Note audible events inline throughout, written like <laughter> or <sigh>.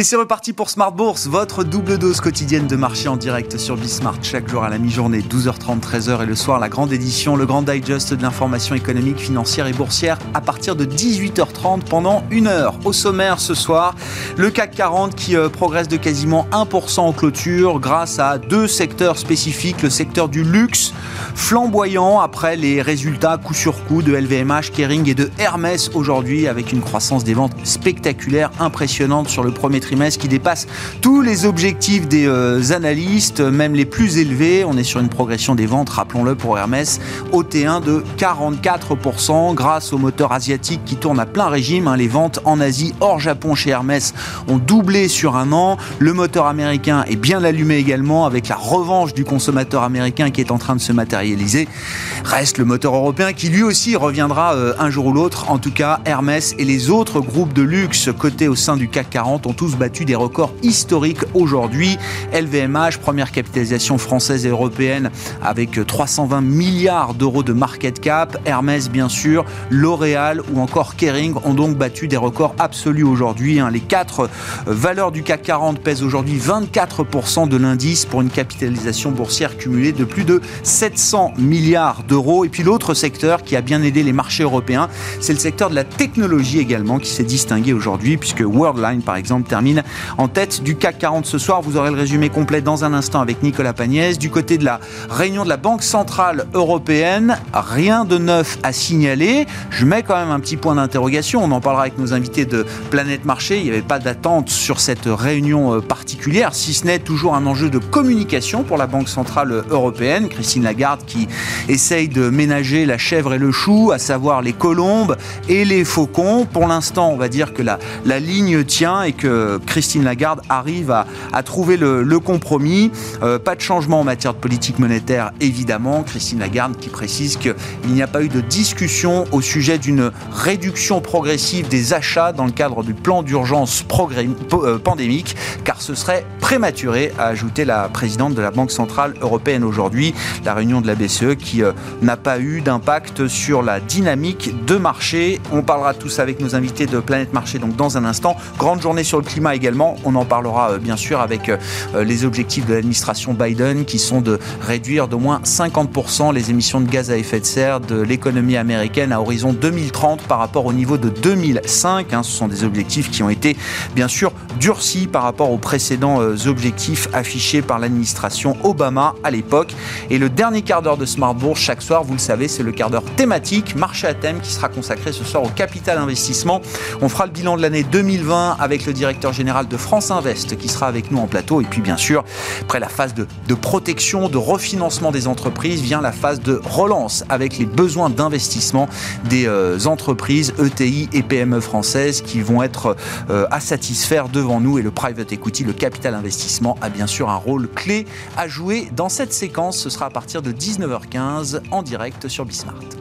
Et c'est reparti pour Smart Bourse, votre double dose quotidienne de marché en direct sur Bismart chaque jour à la mi-journée, 12h30, 13h et le soir, la grande édition, le grand digest de l'information économique, financière et boursière à partir de 18h30 pendant une heure. Au sommaire ce soir, le CAC 40 qui euh, progresse de quasiment 1% en clôture grâce à deux secteurs spécifiques, le secteur du luxe flamboyant après les résultats coup sur coup de LVMH, Kering et de Hermès aujourd'hui avec une croissance des ventes spectaculaire, impressionnante sur le premier trimestre qui dépasse tous les objectifs des euh, analystes, même les plus élevés. On est sur une progression des ventes, rappelons-le pour Hermès, au T1 de 44% grâce au moteur asiatique qui tourne à plein régime. Hein. Les ventes en Asie hors Japon chez Hermès ont doublé sur un an. Le moteur américain est bien allumé également avec la revanche du consommateur américain qui est en train de se matérialiser. Reste le moteur européen qui lui aussi reviendra euh, un jour ou l'autre. En tout cas, Hermès et les autres groupes de luxe cotés au sein du CAC 40 ont tous battu des records historiques aujourd'hui. LVMH, première capitalisation française et européenne avec 320 milliards d'euros de market cap. Hermès, bien sûr, L'Oréal ou encore Kering ont donc battu des records absolus aujourd'hui. Hein. Les quatre valeurs du CAC 40 pèsent aujourd'hui 24% de l'indice pour une capitalisation boursière cumulée de plus de 700 milliards d'euros. Et puis l'autre secteur qui a bien aidé les marchés européens, c'est le secteur de la technologie également qui s'est distingué aujourd'hui puisque Worldline par exemple termine en tête du CAC 40 ce soir. Vous aurez le résumé complet dans un instant avec Nicolas Pagnès. Du côté de la réunion de la Banque Centrale Européenne, rien de neuf à signaler. Je mets quand même un petit point d'interrogation. On en parlera avec nos invités de Planète Marché. Il n'y avait pas d'attente sur cette réunion euh, particulière, si ce n'est toujours un enjeu de communication pour la Banque Centrale Européenne. Christine Lagarde qui essaye de ménager la chèvre et le chou, à savoir les colombes et les faucons. Pour l'instant, on va dire que la, la ligne tient et que Christine Lagarde arrive à, trouver le, compromis. Euh, pas de changement en matière de politique monétaire, évidemment. Christine Lagarde qui précise qu'il n'y a pas eu de discussion au sujet d'une réduction progressive des achats dans le cadre du plan d'urgence euh, pandémique, car ce serait prématuré, a ajouté la présidente de la Banque Centrale Européenne aujourd'hui. La réunion de la BCE qui euh, n'a pas eu d'impact sur la dynamique de marché. On parlera tous avec nos invités de Planète Marché donc dans un instant. Grande journée sur le climat également. On en parlera euh, bien sûr avec euh, euh, les objectifs de l'administration Biden qui sont de réduire d'au moins 50% les émissions de gaz à effet de serre de l'économie américaine à horizon 2030 par rapport au niveau de 2005. Hein. Ce sont des objectifs qui ont été bien sûr durcis par rapport aux précédents objectifs affichés par l'administration Obama à l'époque. Et le dernier quart d'heure de Smart Bourse chaque soir, vous le savez, c'est le quart d'heure thématique, marché à thème qui sera consacré ce soir au capital investissement. On fera le bilan de l'année 2020 avec le directeur général de France Invest qui sera avec nous en plateau. Et puis bien sûr, après la phase de, protection, de refinancement des entreprises, vient la phase de relance avec les besoins d'investissement des euh, entreprises ETI et PME françaises qui vont être euh, à satisfaire devant nous. Et le private equity, le capital investissement, a bien sûr un rôle clé à jouer dans cette séquence. Ce sera à partir de 19h15 en direct sur Bismart.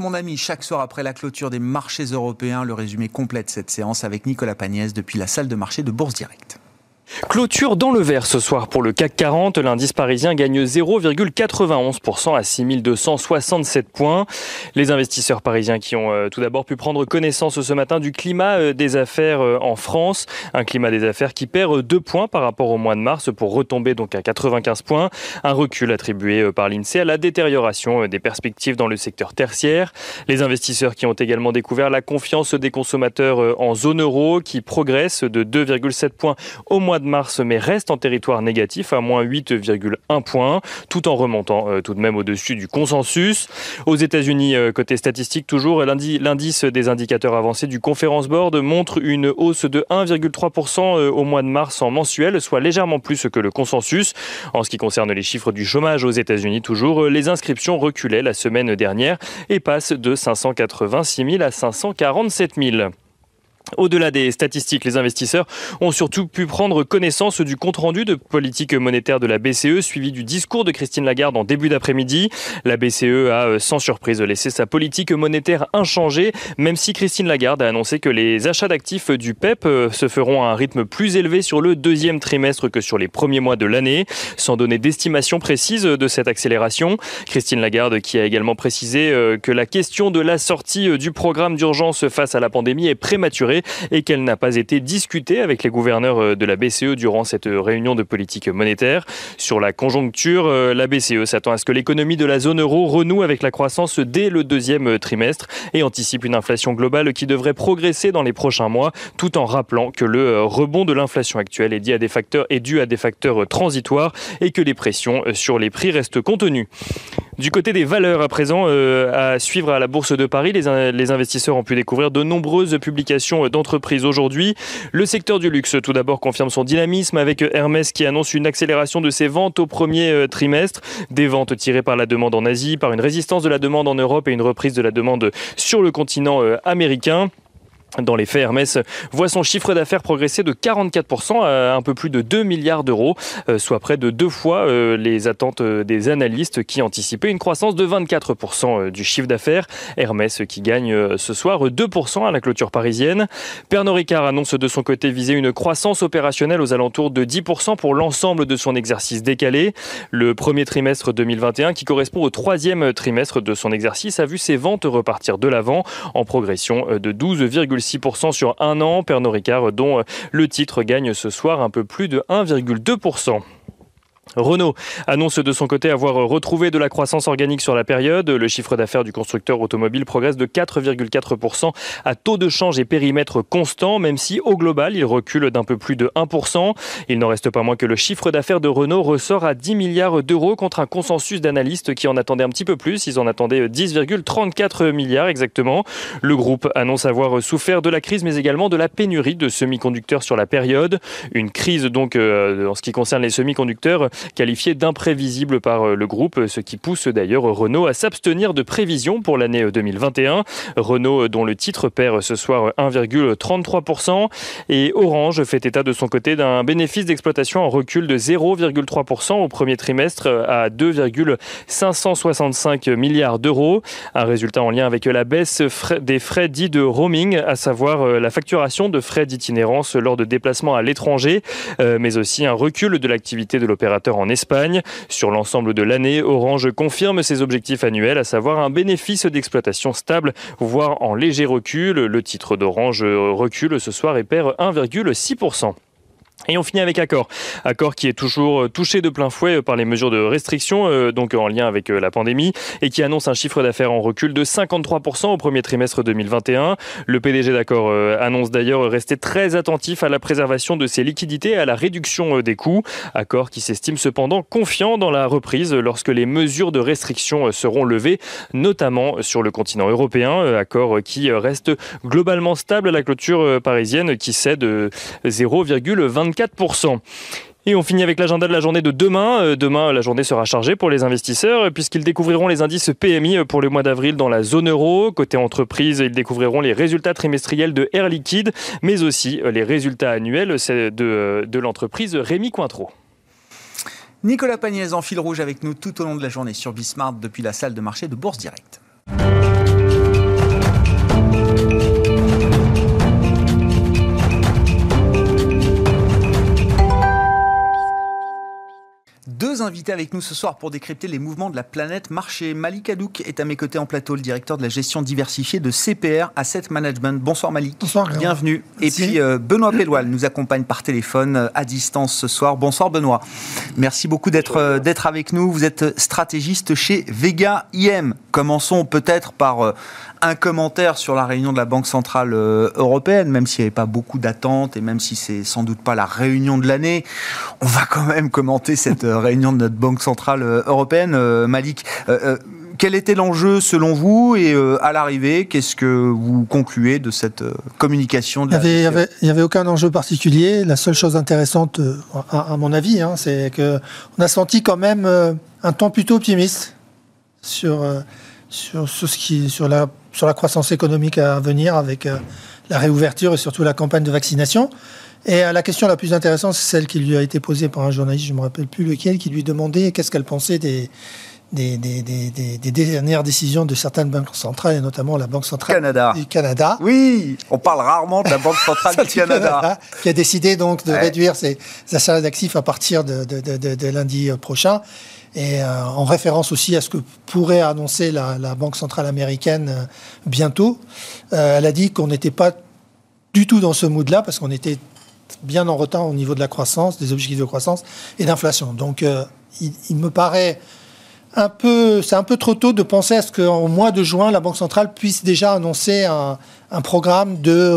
Mon ami, chaque soir après la clôture des marchés européens, le résumé complet de cette séance avec Nicolas Pagnès depuis la salle de marché de Bourse Directe. Clôture dans le vert ce soir pour le CAC 40. L'indice parisien gagne 0,91% à 6267 points. Les investisseurs parisiens qui ont euh, tout d'abord pu prendre connaissance ce matin du climat euh, des affaires euh, en France. Un climat des affaires qui perd 2 points par rapport au mois de mars pour retomber donc à 95 points. Un recul attribué par l'INSEE à la détérioration des perspectives dans le secteur tertiaire. Les investisseurs qui ont également découvert la confiance des consommateurs en zone euro qui progresse de 2,7 points au mois de mars, mais reste en territoire négatif à moins 8,1 points, tout en remontant euh, tout de même au-dessus du consensus. Aux États-Unis, euh, côté statistique toujours, l'indice des indicateurs avancés du Conference Board montre une hausse de 1,3% euh, au mois de mars en mensuel, soit légèrement plus que le consensus. En ce qui concerne les chiffres du chômage aux États-Unis, toujours, les inscriptions reculaient la semaine dernière et passent de 586 000 à 547 000. Au-delà des statistiques, les investisseurs ont surtout pu prendre connaissance du compte-rendu de politique monétaire de la BCE, suivi du discours de Christine Lagarde en début d'après-midi. La BCE a, euh, sans surprise, laissé sa politique monétaire inchangée, même si Christine Lagarde a annoncé que les achats d'actifs du PEP euh, se feront à un rythme plus élevé sur le deuxième trimestre que sur les premiers mois de l'année, sans donner d'estimation précise de cette accélération. Christine Lagarde qui a également précisé euh, que la question de la sortie du programme d'urgence face à la pandémie est prématurée et qu'elle n'a pas été discutée avec les gouverneurs euh, de la BCE durant cette réunion de politique monétaire. Sur la conjoncture, euh, la BCE s'attend à ce que l'économie de la zone euro renoue avec la croissance dès le deuxième trimestre et anticipe une inflation globale qui devrait progresser dans les prochains mois, tout en rappelant que le euh, rebond de l'inflation actuelle est dû à des facteurs, transitoires et que les pressions sur les prix restent contenues. Du côté des valeurs à présent, à suivre à la Bourse de Paris, les investisseurs ont pu découvrir de nombreuses publications d'entreprises aujourd'hui. Le secteur du luxe, tout d'abord, confirme son dynamisme avec Hermès qui annonce une accélération de ses ventes au premier euh, trimestre. Des ventes tirées par la demande en Asie, par une résistance de la demande en Europe et une reprise de la demande sur le continent euh, américain. Dans les faits, Hermès voit son chiffre d'affaires progresser de 44% à un peu plus de 2 milliards d'euros, euh, soit près de deux fois euh, les attentes euh, des analystes qui anticipaient une croissance de 24% du chiffre d'affaires. Hermès qui gagne ce soir 2% à la clôture parisienne. Pernod Ricard annonce de son côté viser une croissance opérationnelle aux alentours de 10% pour l'ensemble de son exercice décalé. Le premier trimestre 2021, qui correspond au troisième trimestre de son exercice, a vu ses ventes repartir de l'avant en progression de 12,5%. 6% sur un an. Pernod Ricard, dont le titre gagne ce soir un peu plus de 1,2%. Renault annonce de son côté avoir retrouvé de la croissance organique sur la période. Le chiffre d'affaires du constructeur automobile progresse de 4,4% à taux de change et périmètre constant, même si au global il recule d'un peu plus de 1%. Il n'en reste pas moins que le chiffre d'affaires de Renault ressort à 10 milliards d'euros contre un consensus d'analystes qui en attendaient un petit peu plus. Ils en attendaient 10,34 milliards exactement. Le groupe annonce avoir souffert de la crise mais également de la pénurie de semi-conducteurs sur la période. Une crise donc euh, en ce qui concerne les semi-conducteurs qualifié d'imprévisible par euh, le groupe, ce qui pousse d'ailleurs Renault à s'abstenir de prévisions pour l'année 2021. Euh, Renault, euh, dont le titre perd ce soir 1,33%, et Orange fait état de son côté d'un bénéfice d'exploitation en recul de 0,3% au premier trimestre à 2,565 milliards d'euros. Un résultat en lien avec la baisse des frais dits de roaming, à savoir la facturation de frais d'itinérance lors de déplacements à l'étranger, mais aussi un recul de l'activité de l'opérateur en Espagne. Sur l'ensemble de l'année, Orange confirme ses objectifs annuels, à savoir un bénéfice d'exploitation stable, voire en léger recul. Le titre d'Orange recule ce soir et perd 1,6%. Et on finit avec Accor. Accor qui est toujours euh, touché de plein fouet euh, par les mesures de restriction, euh, donc en lien avec la pandémie, et qui annonce un chiffre d'affaires en recul de 53% au premier trimestre 2021. Le PDG d'Accor annonce d'ailleurs rester très attentif à la préservation de ses liquidités et à la réduction des coûts. Accor qui s'estime cependant confiant dans la reprise lorsque les mesures de restriction seront levées, notamment sur le continent européen. Accor qui reste globalement stable à la clôture parisienne qui cède 0,24 4%. Et on finit avec l'agenda de la journée de demain. Euh, demain, la journée sera chargée pour les investisseurs puisqu'ils découvriront les indices PMI pour le mois d'avril dans la zone euro. Côté entreprise, ils découvriront les résultats trimestriels de Air Liquide, mais aussi euh, les résultats annuels de, euh, de l'entreprise Rémi Cointreau. Nicolas Pagnès en fil rouge avec nous tout au long de la journée sur Bismart depuis la salle de marché de Bourse Directe. Deux invités avec nous ce soir pour décrypter les mouvements de la planète marché. Malik Hadouk est à mes côtés en plateau, le directeur de la gestion diversifiée de CPR Asset Management. Bonsoir Malik. Bonsoir. Bienvenue. Et puis euh, Benoît Pelloual nous accompagne par téléphone euh, à distance ce soir. Bonsoir Benoît. Merci beaucoup d'être euh, d'être avec nous. Vous êtes stratégiste chez Vega IM. Commençons peut-être par un commentaire sur la réunion de la Banque Centrale euh, Européenne, même s'il n'y avait pas beaucoup d'attentes et même si c'est sans doute pas la réunion de l'année, on va quand même commenter cette euh, réunion de notre Banque Centrale euh, Européenne. Malik, quel était l'enjeu selon vous et à l'arrivée, qu'est-ce que vous concluez de cette communication Il n'y avait, avait, aucun enjeu particulier. La seule chose intéressante, à, mon avis, hein, c'est qu'on a senti quand même un ton plutôt optimiste sur sur, ce qui, sur, la, sur la croissance économique à venir avec la réouverture et surtout la campagne de vaccination. Et la question la plus intéressante, c'est celle qui lui a été posée par un journaliste, je ne me rappelle plus lequel, qui lui demandait qu'est-ce qu'elle pensait des, des, des, des, des, dernières décisions de certaines banques centrales, et notamment la Banque centrale Canada. du Canada. Oui, on parle rarement de la Banque centrale <laughs> du, Canada. Qui a décidé donc de réduire ses achats d'actifs à partir de, de, de, lundi prochain. Et euh, en référence aussi à ce que pourrait annoncer la, Banque centrale américaine euh, bientôt. Euh, elle a dit qu'on n'était pas du tout dans ce mood-là parce qu'on était bien en retard au niveau de la croissance, des objectifs de croissance et d'inflation. Donc il me paraît un peu, c'est un peu trop tôt de penser à ce qu'au mois de juin, la Banque centrale puisse déjà annoncer un, programme de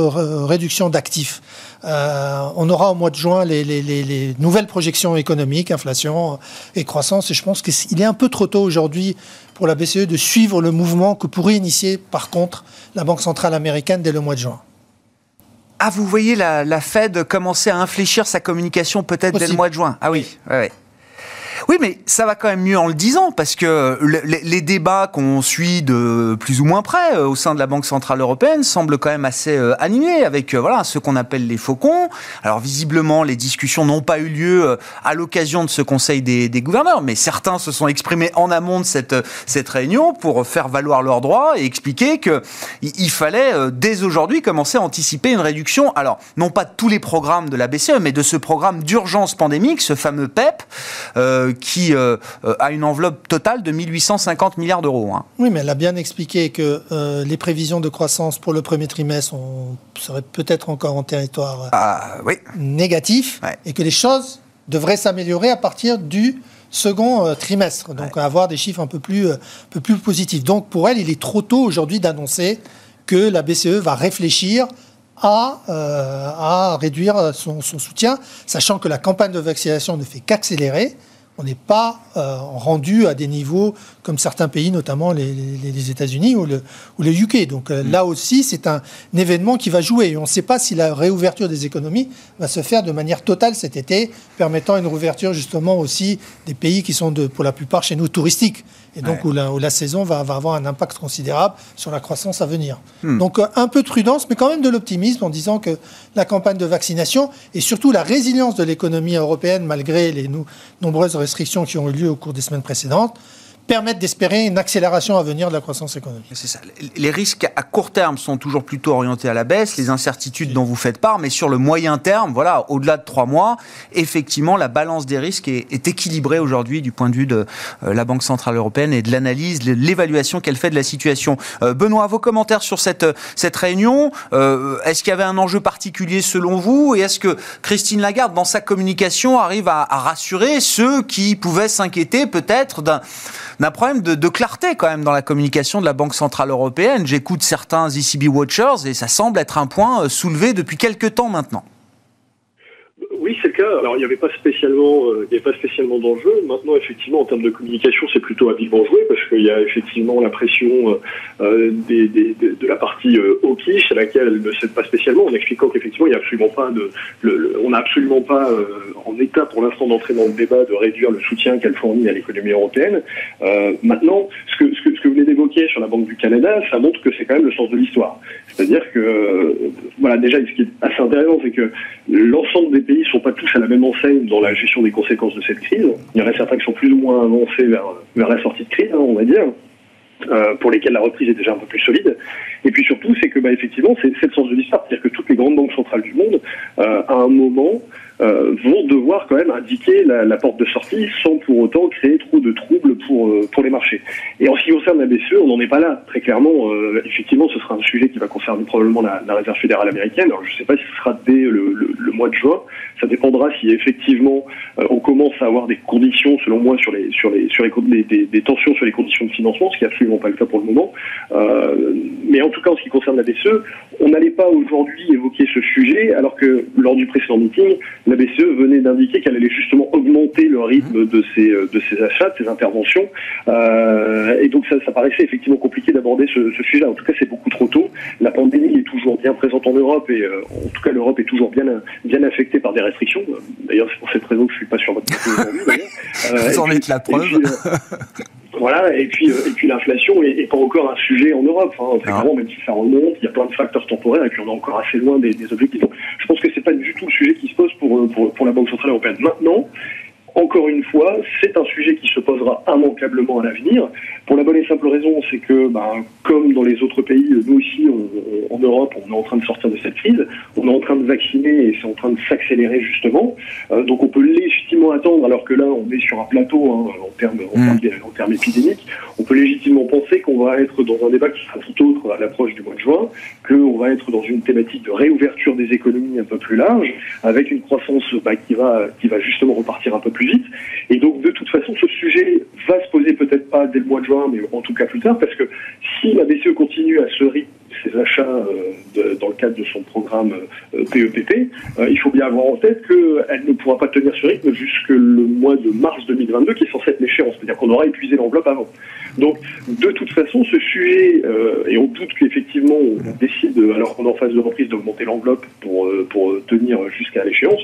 réduction d'actifs. Euh, on aura au mois de juin les, nouvelles projections économiques, inflation et croissance, et je pense qu'il est un peu trop tôt aujourd'hui pour la BCE de suivre le mouvement que pourrait initier par contre la Banque centrale américaine dès le mois de juin. Ah, vous voyez la, Fed commencer à infléchir sa communication peut-être dès le mois de juin. Ah oui, oui, oui. Oui, mais ça va quand même mieux en le disant, parce que les, débats qu'on suit de plus ou moins près euh, au sein de la Banque Centrale Européenne semblent quand même assez euh, animés, avec euh, voilà, ce qu'on appelle les faucons. Alors visiblement, les discussions n'ont pas eu lieu à l'occasion de ce Conseil des, gouverneurs, mais certains se sont exprimés en amont de cette, cette réunion pour faire valoir leurs droits et expliquer qu'il il fallait dès aujourd'hui commencer à anticiper une réduction, alors non pas de tous les programmes de la BCE, mais de ce programme d'urgence pandémique, ce fameux PEP, qui euh, euh, a une enveloppe totale de 1850 milliards d'euros. Hein. Oui, mais elle a bien expliqué que euh, les prévisions de croissance pour le premier trimestre seraient peut-être encore en territoire ah, oui. négatif et que les choses devraient s'améliorer à partir du second trimestre, donc avoir des chiffres un peu, plus, un peu plus positifs. Donc pour elle, il est trop tôt aujourd'hui d'annoncer que la BCE va réfléchir à, à réduire son, son, soutien, sachant que la campagne de vaccination ne fait qu'accélérer on n'est pas euh, rendu à des niveaux comme certains pays, notamment les, États-Unis ou le, ou le UK. Donc euh, là aussi, c'est un, événement qui va jouer. Et on ne sait pas si la réouverture des économies va se faire de manière totale cet été, permettant une réouverture justement aussi des pays qui sont de, pour la plupart chez nous touristiques et donc où, la, saison va, avoir un impact considérable sur la croissance à venir. Hmm. Donc euh, un peu de prudence, mais quand même de l'optimisme en disant que la campagne de vaccination et surtout la résilience de l'économie européenne malgré les nombreuses restrictions qui ont eu lieu au cours des semaines précédentes permettent d'espérer une accélération à venir de la croissance économique. C'est ça. Les risques à court terme sont toujours plutôt orientés à la baisse, les incertitudes dont vous faites part, mais sur le moyen terme, voilà, au-delà de trois mois, effectivement, la balance des risques est, équilibrée aujourd'hui du point de vue de euh, la Banque Centrale Européenne et de l'analyse, l'évaluation qu'elle fait de la situation. Euh, Benoît, vos commentaires sur cette, cette réunion, euh, est-ce qu'il y avait un enjeu particulier selon vous et est-ce que Christine Lagarde, dans sa communication, arrive à rassurer ceux qui pouvaient s'inquiéter peut-être d'un d'un problème de, clarté quand même dans la communication de la Banque Centrale Européenne. J'écoute certains ECB Watchers et ça semble être un point euh, soulevé depuis quelques temps maintenant. Oui, c'est le cas. Alors, il n'y avait pas spécialement, euh, il pas spécialement d'enjeu. Maintenant, effectivement, en termes de communication, c'est plutôt habilement joué parce qu'il y a effectivement la pression euh, des, de la partie euh, hawkish à laquelle elle ne cède pas spécialement, en expliquant qu'effectivement, il n'y a absolument pas on n'a absolument pas euh, en état pour l'instant d'entrer dans le débat de réduire le soutien qu'elle fournit à l'économie européenne. maintenant, ce que vous venez d'évoquer sur la Banque du Canada, ça montre que c'est quand même le sens de l'histoire. C'est-à-dire que, voilà, déjà, ce qui est assez intéressant, c'est que l'ensemble des pays sont pas tous à la même enseigne dans la gestion des conséquences de cette crise. Il y en a certains qui sont plus ou moins avancés vers, la sortie de crise, hein, on va dire. Euh, pour lesquels la reprise est déjà un peu plus solide. Et puis surtout, c'est que bah, effectivement, c'est le sens de l'histoire, c'est-à-dire que toutes les grandes banques centrales du monde, euh, à un moment, euh, vont devoir quand même indiquer la, porte de sortie sans pour autant créer trop de troubles pour euh, pour les marchés. Et en ce qui concerne la BCE, on n'en est pas là. Très clairement, euh, effectivement, ce sera un sujet qui va concerner probablement la, Réserve fédérale américaine. Je ne sais pas si ce sera dès le, mois de juin. Ça dépendra si effectivement on commence à avoir des conditions, selon moi, sur les sur les sur des, tensions sur les conditions de financement, ce qui n'est absolument pas le cas pour le moment. mais en tout cas, en ce qui concerne la BCE, on n'allait pas aujourd'hui évoquer ce sujet, alors que lors du précédent meeting, la BCE venait d'indiquer qu'elle allait justement augmenter le rythme de ses, euh, de ses achats, de ses interventions. Euh, et donc ça, ça, paraissait effectivement compliqué d'aborder ce, ce sujet-là. En tout cas, c'est beaucoup trop tôt. La pandémie est toujours bien présente en Europe et euh, en tout cas, l'Europe est toujours bien, bien affectée par des restrictions. D'ailleurs, c'est pour cette raison que je suis pas sur votre aujourd'hui. <laughs> Vous en êtes la preuve. <laughs> voilà, et puis, et puis l'inflation est, pas encore un sujet en Europe. Hein. Vraiment, même si ça remonte, il y a plein de facteurs temporaires et puis on est encore assez loin des, des objectifs. Donc, je pense que c'est pas du tout le sujet qui se pose pour, pour, pour la Banque Centrale Européenne. Maintenant, encore une fois, c'est un sujet qui se posera immanquablement à l'avenir. Pour la bonne et simple raison, c'est que, ben, comme dans les autres pays, nous aussi, en Europe, on est en train de sortir de cette crise, on est en train de vacciner et c'est en train de s'accélérer justement. Euh, donc on peut légitimement attendre, alors que là, on est sur un plateau hein, en, termes, en, en termes épidémiques, on peut légitimement penser qu'on va être dans un débat qui sera tout autre à l'approche du mois de juin, qu'on va être dans une thématique de réouverture des économies un peu plus large, avec une croissance bah, qui, va, qui va justement repartir un peu plus vite. Et donc, de toute façon, ce sujet va se poser peut-être pas dès le mois de juin, mais en tout cas plus tard, parce que si la BCE continue à se rythme ses achats euh, dans le cadre de son programme PEPP, euh, euh, il faut bien avoir en tête qu'elle ne pourra pas tenir ce rythme jusque le mois de mars 2022, qui est censé être l'échéance. C'est-à-dire qu'on aura épuisé l'enveloppe avant. Donc, de toute façon, ce sujet, et on doute qu'effectivement on décide, alors qu'on est en phase de reprise, d'augmenter l'enveloppe pour, pour tenir jusqu'à l'échéance,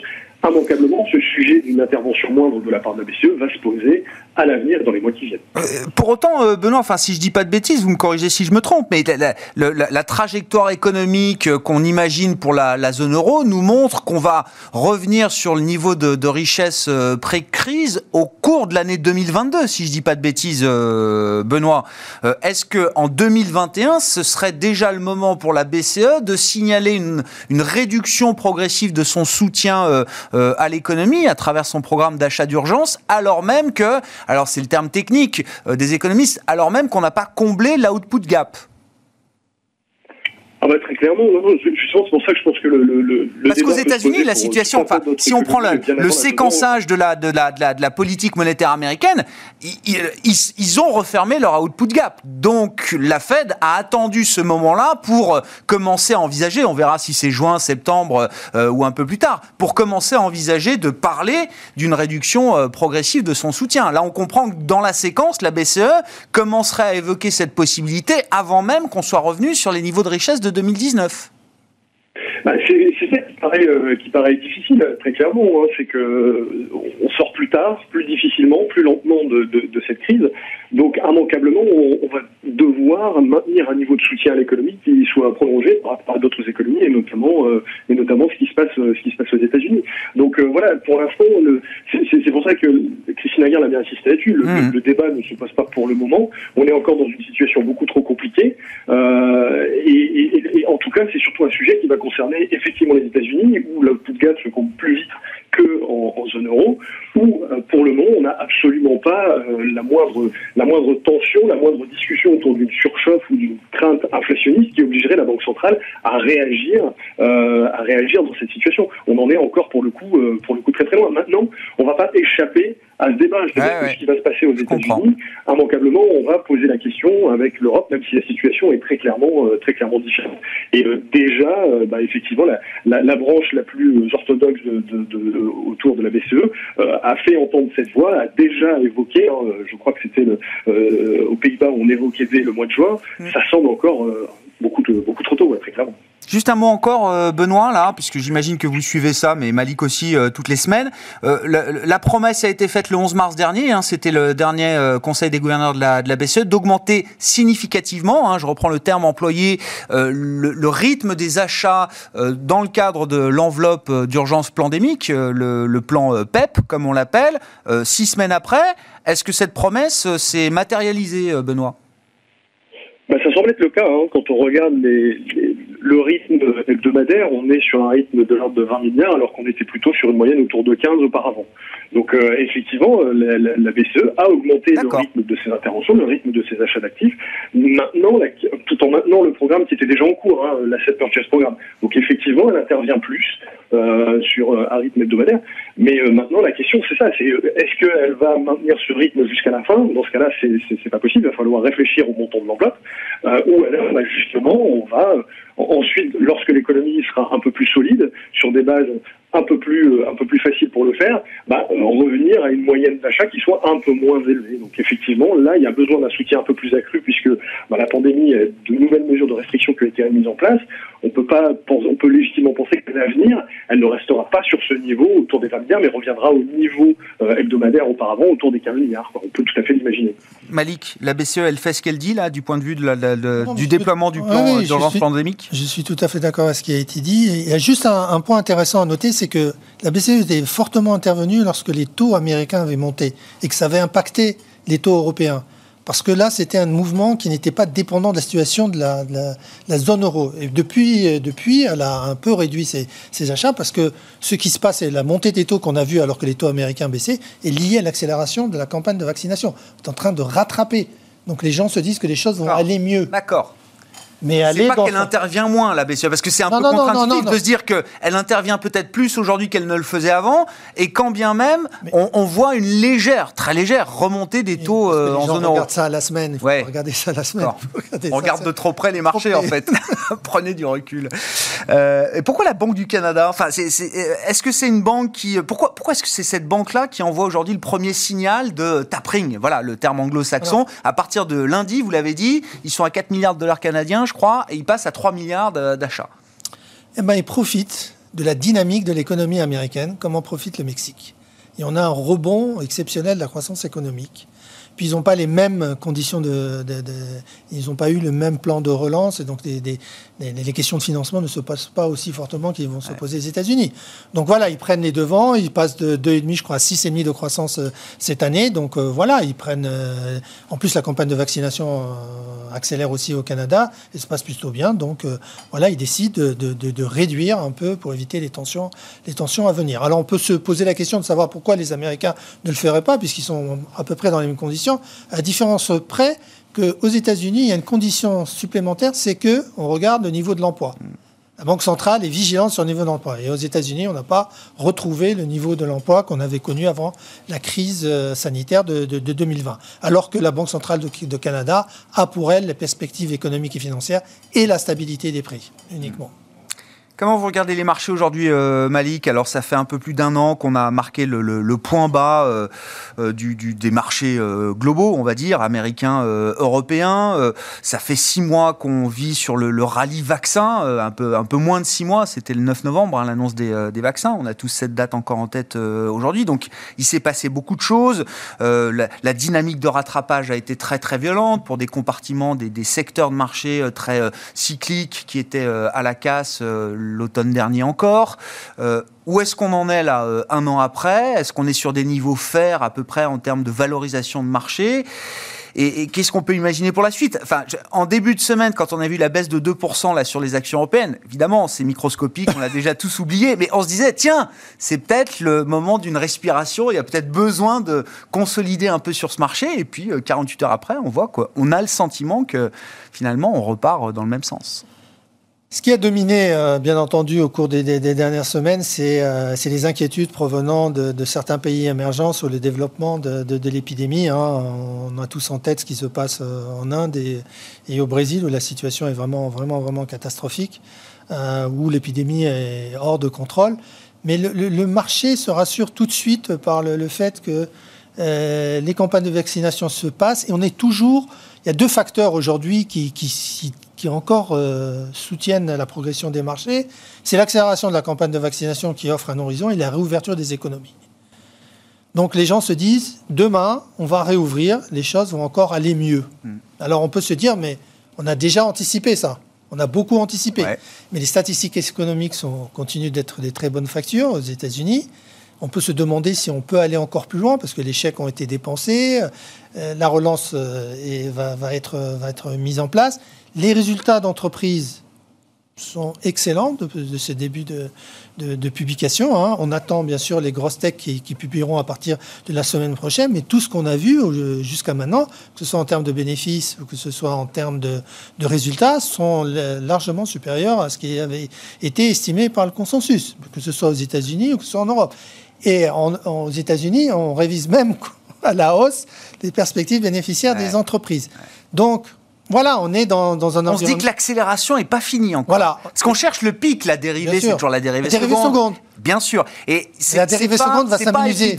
immanquablement, ce sujet d'une intervention moindre de la part de la BCE va se poser à l'avenir dans les mois qui viennent. Euh, pour autant, euh, Benoît, enfin, si je dis pas de bêtises, vous me corrigez si je me trompe, mais la, trajectoire économique euh, qu'on imagine pour la, zone euro nous montre qu'on va revenir sur le niveau de, richesse pré-crise au cours de l'année 2022, si je dis pas de bêtises, Benoît. Est-ce que en 2021, ce serait déjà le moment pour la BCE de signaler une, une réduction progressive de son soutien à l'économie à travers son programme d'achat d'urgence, alors même que alors c'est le terme technique euh, des économistes, alors même qu'on n'a pas comblé l'output gap. Ah bah très clairement, justement c'est pour ça que je pense que le, le, parce qu'aux États-Unis la situation, enfin, si on prend le, séquençage de la, de la, de la, de la politique monétaire américaine, ils, ils, ont refermé leur output gap. Donc la Fed a attendu ce moment-là pour commencer à envisager, on verra si c'est juin, septembre euh, ou un peu plus tard, pour commencer à envisager de parler d'une réduction euh, progressive de son soutien. Là on comprend que dans la séquence, la BCE commencerait à évoquer cette possibilité avant même qu'on soit revenu sur les niveaux de richesse de 2019 bah, c'est ça qui paraît, euh, qui paraît difficile, très clairement. Hein. c'est que euh, on sort plus tard, plus difficilement, plus lentement de, de, de cette crise. Donc, immanquablement, on, on, va devoir maintenir un niveau de soutien à l'économie qui soit prolongé par, par d'autres économies, et notamment, euh, et notamment ce qui se passe, ce qui se passe aux États-Unis. Donc, voilà, pour l'instant, c'est pour ça que Christine Lagarde a bien insisté là-dessus. Le, mmh. le, débat ne se passe pas pour le moment. On est encore dans une situation beaucoup trop compliquée. Et, et, et en tout cas, c'est surtout un sujet qui va concerner effectivement les États-Unis, où l'output gap se compte plus vite qu'en en zone euro, où euh, pour le moment on n'a absolument pas euh, la moindre la moindre tension, la moindre discussion autour d'une surchauffe ou d'une crainte inflationniste qui obligerait la Banque centrale à réagir euh, à réagir dans cette situation. On en est encore pour le coup pour le coup très très loin. Maintenant, on ne va pas échapper à ce débat. Je ce qui va se passer aux États-Unis. Immanquablement, on va poser la question avec l'Europe, même si la situation est très clairement très clairement différente. Et déjà, bah, effectivement, la, la, la, branche la plus orthodoxe de, de, de autour de la BCE, euh, a fait entendre cette voix, a déjà évoqué, hein, je crois que c'était euh, aux Pays-Bas, on évoquait dès le mois de juin, mm. ça semble encore beaucoup, trop tôt, très clairement. Juste un mot encore, euh, Benoît, là, puisque j'imagine que vous suivez ça, mais Malik aussi euh, toutes les semaines. Euh, la, promesse a été faite le 11 mars dernier, hein, c'était le dernier Conseil des gouverneurs de la, de BCE, d'augmenter significativement, hein, je reprends le terme employé, le, rythme des achats dans le cadre de l'enveloppe d'urgence pandémique, le, le, plan PEP, comme on l'appelle, six semaines après. Est-ce que cette promesse s'est matérialisée, Benoît? Bah, ça semble être le cas. Hein. Quand on regarde les, le rythme hebdomadaire, on est sur un rythme de l'ordre de 20 milliards, alors qu'on était plutôt sur une moyenne autour de 15 auparavant. Donc euh, effectivement, euh, la, BCE a augmenté le rythme de ses interventions, le rythme de ses achats d'actifs, maintenant, tout en maintenant le programme qui était déjà en cours, hein, l'asset purchase programme. Donc effectivement, elle intervient plus euh, sur un rythme hebdomadaire. Mais maintenant, la question, c'est ça, c'est est-ce qu'elle va maintenir ce rythme jusqu'à la fin? Dans ce cas-là, c'est pas possible. Il va falloir réfléchir au montant de l'enveloppe. ou alors, bah, justement, on va ensuite, lorsque l'économie sera un peu plus solide, sur des bases un peu plus un peu plus facile pour le faire, bah, revenir à une moyenne d'achat qui soit un peu moins élevée. Donc effectivement, là, il y a besoin d'un soutien un peu plus accru puisque bah, la pandémie, de nouvelles mesures de restriction qui ont été mises en place. On peut pas, on peut légitimement penser que l'avenir, elle ne restera pas sur ce niveau autour des 20 milliards, mais reviendra au niveau hebdomadaire auparavant autour des 15 milliards. On peut tout à fait l'imaginer. Malik, la BCE, elle fait ce qu'elle dit là, du point de vue de du déploiement du plan d'urgence pandémique? Je suis tout à fait d'accord avec ce qui a été dit. il y a juste un, point intéressant à noter, c'est que la BCE était fortement intervenue lorsque les taux américains avaient monté et que ça avait impacté les taux européens. Parce que là, c'était un mouvement qui n'était pas dépendant de la situation de la, zone euro. Et depuis, depuis, elle a un peu réduit ses, ses, achats parce que ce qui se passe, et la montée des taux qu'on a vu alors que les taux américains baissaient, est liée à l'accélération de la campagne de vaccination. On est en train de rattraper. Donc les gens se disent que les choses vont aller mieux. D'accord. Mais c'est pas qu'elle intervient moins, la BCE, parce que c'est un peu contre-intuitif de se dire qu'elle intervient peut-être plus aujourd'hui qu'elle ne le faisait avant, et quand bien même, on, voit une légère, très légère remontée des taux euh, en zone euro. On regarde ça à la semaine, il faut regarder ça à la semaine. On regarde de trop près les marchés, en fait. <laughs> Prenez du recul. Euh, et pourquoi la Banque du Canada Enfin, est-ce que c'est une banque qui... Pourquoi, pourquoi est-ce que c'est cette banque-là qui envoie aujourd'hui le premier signal de tapering? Voilà, le terme anglo-saxon. À partir de lundi, vous l'avez dit, ils sont à 4 milliards de dollars canadiens, je crois, et il passe à 3 milliards d'achats. Eh ben, il profite de la dynamique de l'économie américaine, comme en profite le Mexique. Et on a un rebond exceptionnel de la croissance économique. Puis ils n'ont pas les mêmes conditions de, ils n'ont pas eu le même plan de relance et donc les questions de financement ne se passent pas aussi fortement qu'ils vont se poser aux États-Unis. Donc voilà, ils prennent les devants, ils passent de 2,5 je crois à 6,5 de croissance euh, cette année. Donc euh, voilà, ils prennent. Euh, en plus, la campagne de vaccination accélère aussi au Canada et se passe plutôt bien. Donc voilà, ils décident de, réduire un peu pour éviter les tensions, les tensions à venir. Alors on peut se poser la question de savoir pourquoi les Américains ne le feraient pas puisqu'ils sont à peu près dans les mêmes conditions à différence près qu'aux États-Unis, il y a une condition supplémentaire, c'est que on regarde le niveau de l'emploi. La Banque centrale est vigilante sur le niveau de l'emploi. Et aux États-Unis, on n'a pas retrouvé le niveau de l'emploi qu'on avait connu avant la crise euh, sanitaire de, 2020. Alors que la Banque centrale de, Canada a pour elle les perspectives économiques et financières et la stabilité des prix uniquement. Comment vous regardez les marchés aujourd'hui, euh, Malik? Alors, ça fait un peu plus d'un an qu'on a marqué le, point bas euh, euh, des marchés globaux, on va dire, américains, européens. ça fait six mois qu'on vit sur le, rallye vaccin, un, peu, moins de six mois. C'était le 9 novembre, hein, l'annonce des, vaccins. On a tous cette date encore en tête aujourd'hui. Donc, il s'est passé beaucoup de choses. La, dynamique de rattrapage a été très, très violente pour des compartiments, des secteurs de marché très cycliques qui étaient à la casse l'automne dernier encore. Euh, où est-ce qu'on en est là, euh, un an après? Est-ce qu'on est sur des niveaux fairs à peu près en termes de valorisation de marché? Et, qu'est-ce qu'on peut imaginer pour la suite? En début de semaine, quand on a vu la baisse de 2% là sur les actions européennes, évidemment, c'est microscopique, on l'a déjà <laughs> tous oublié, mais on se disait, tiens, c'est peut-être le moment d'une respiration, il y a peut-être besoin de consolider un peu sur ce marché, et puis 48 euh, heures après, on voit quoi, on a le sentiment que finalement, on repart dans le même sens. Ce qui a dominé, euh, bien entendu, au cours des, dernières semaines, euh, c'est les inquiétudes provenant de, certains pays émergents sur le développement de, l'épidémie. Hein. On a tous en tête ce qui se passe euh, en Inde et, au Brésil, où la situation est vraiment, vraiment, vraiment catastrophique, où l'épidémie est hors de contrôle. Mais le, marché se rassure tout de suite par le, fait que les campagnes de vaccination se passent et on est toujours. Il y a deux facteurs aujourd'hui qui, qui, qui encore euh, soutiennent la progression des marchés, c'est l'accélération de la campagne de vaccination qui offre un horizon et la réouverture des économies. Donc les gens se disent, demain, on va réouvrir, les choses vont encore aller mieux. Hmm. Alors on peut se dire, mais on a déjà anticipé ça. On a beaucoup anticipé. Mais les statistiques économiques sont, continuent d'être des très bonnes factures aux États-Unis. On peut se demander si on peut aller encore plus loin parce que les chèques ont été dépensés, euh, la relance euh, va, va, être, va être mise en place. Les résultats d'entreprise sont excellents de, ces débuts de, publication. Hein. On attend bien sûr les grosses techs qui, publieront à partir de la semaine prochaine, mais tout ce qu'on a vu jusqu'à maintenant, que ce soit en termes de bénéfices ou que ce soit en termes de, résultats, sont largement supérieurs à ce qui avait été estimé par le consensus, que ce soit aux États-Unis ou que ce soit en Europe. Et aux États-Unis, on révise même <laughs> à la hausse les perspectives bénéficiaires des entreprises. Donc, Voilà, on est dans, dans un On se dit que l'accélération n'est pas finie encore. Voilà. Parce qu'on cherche le pic, la dérivée, c'est toujours la dérivée, la dérivée seconde. Bien sûr. Et la dérivée seconde va s'amuser.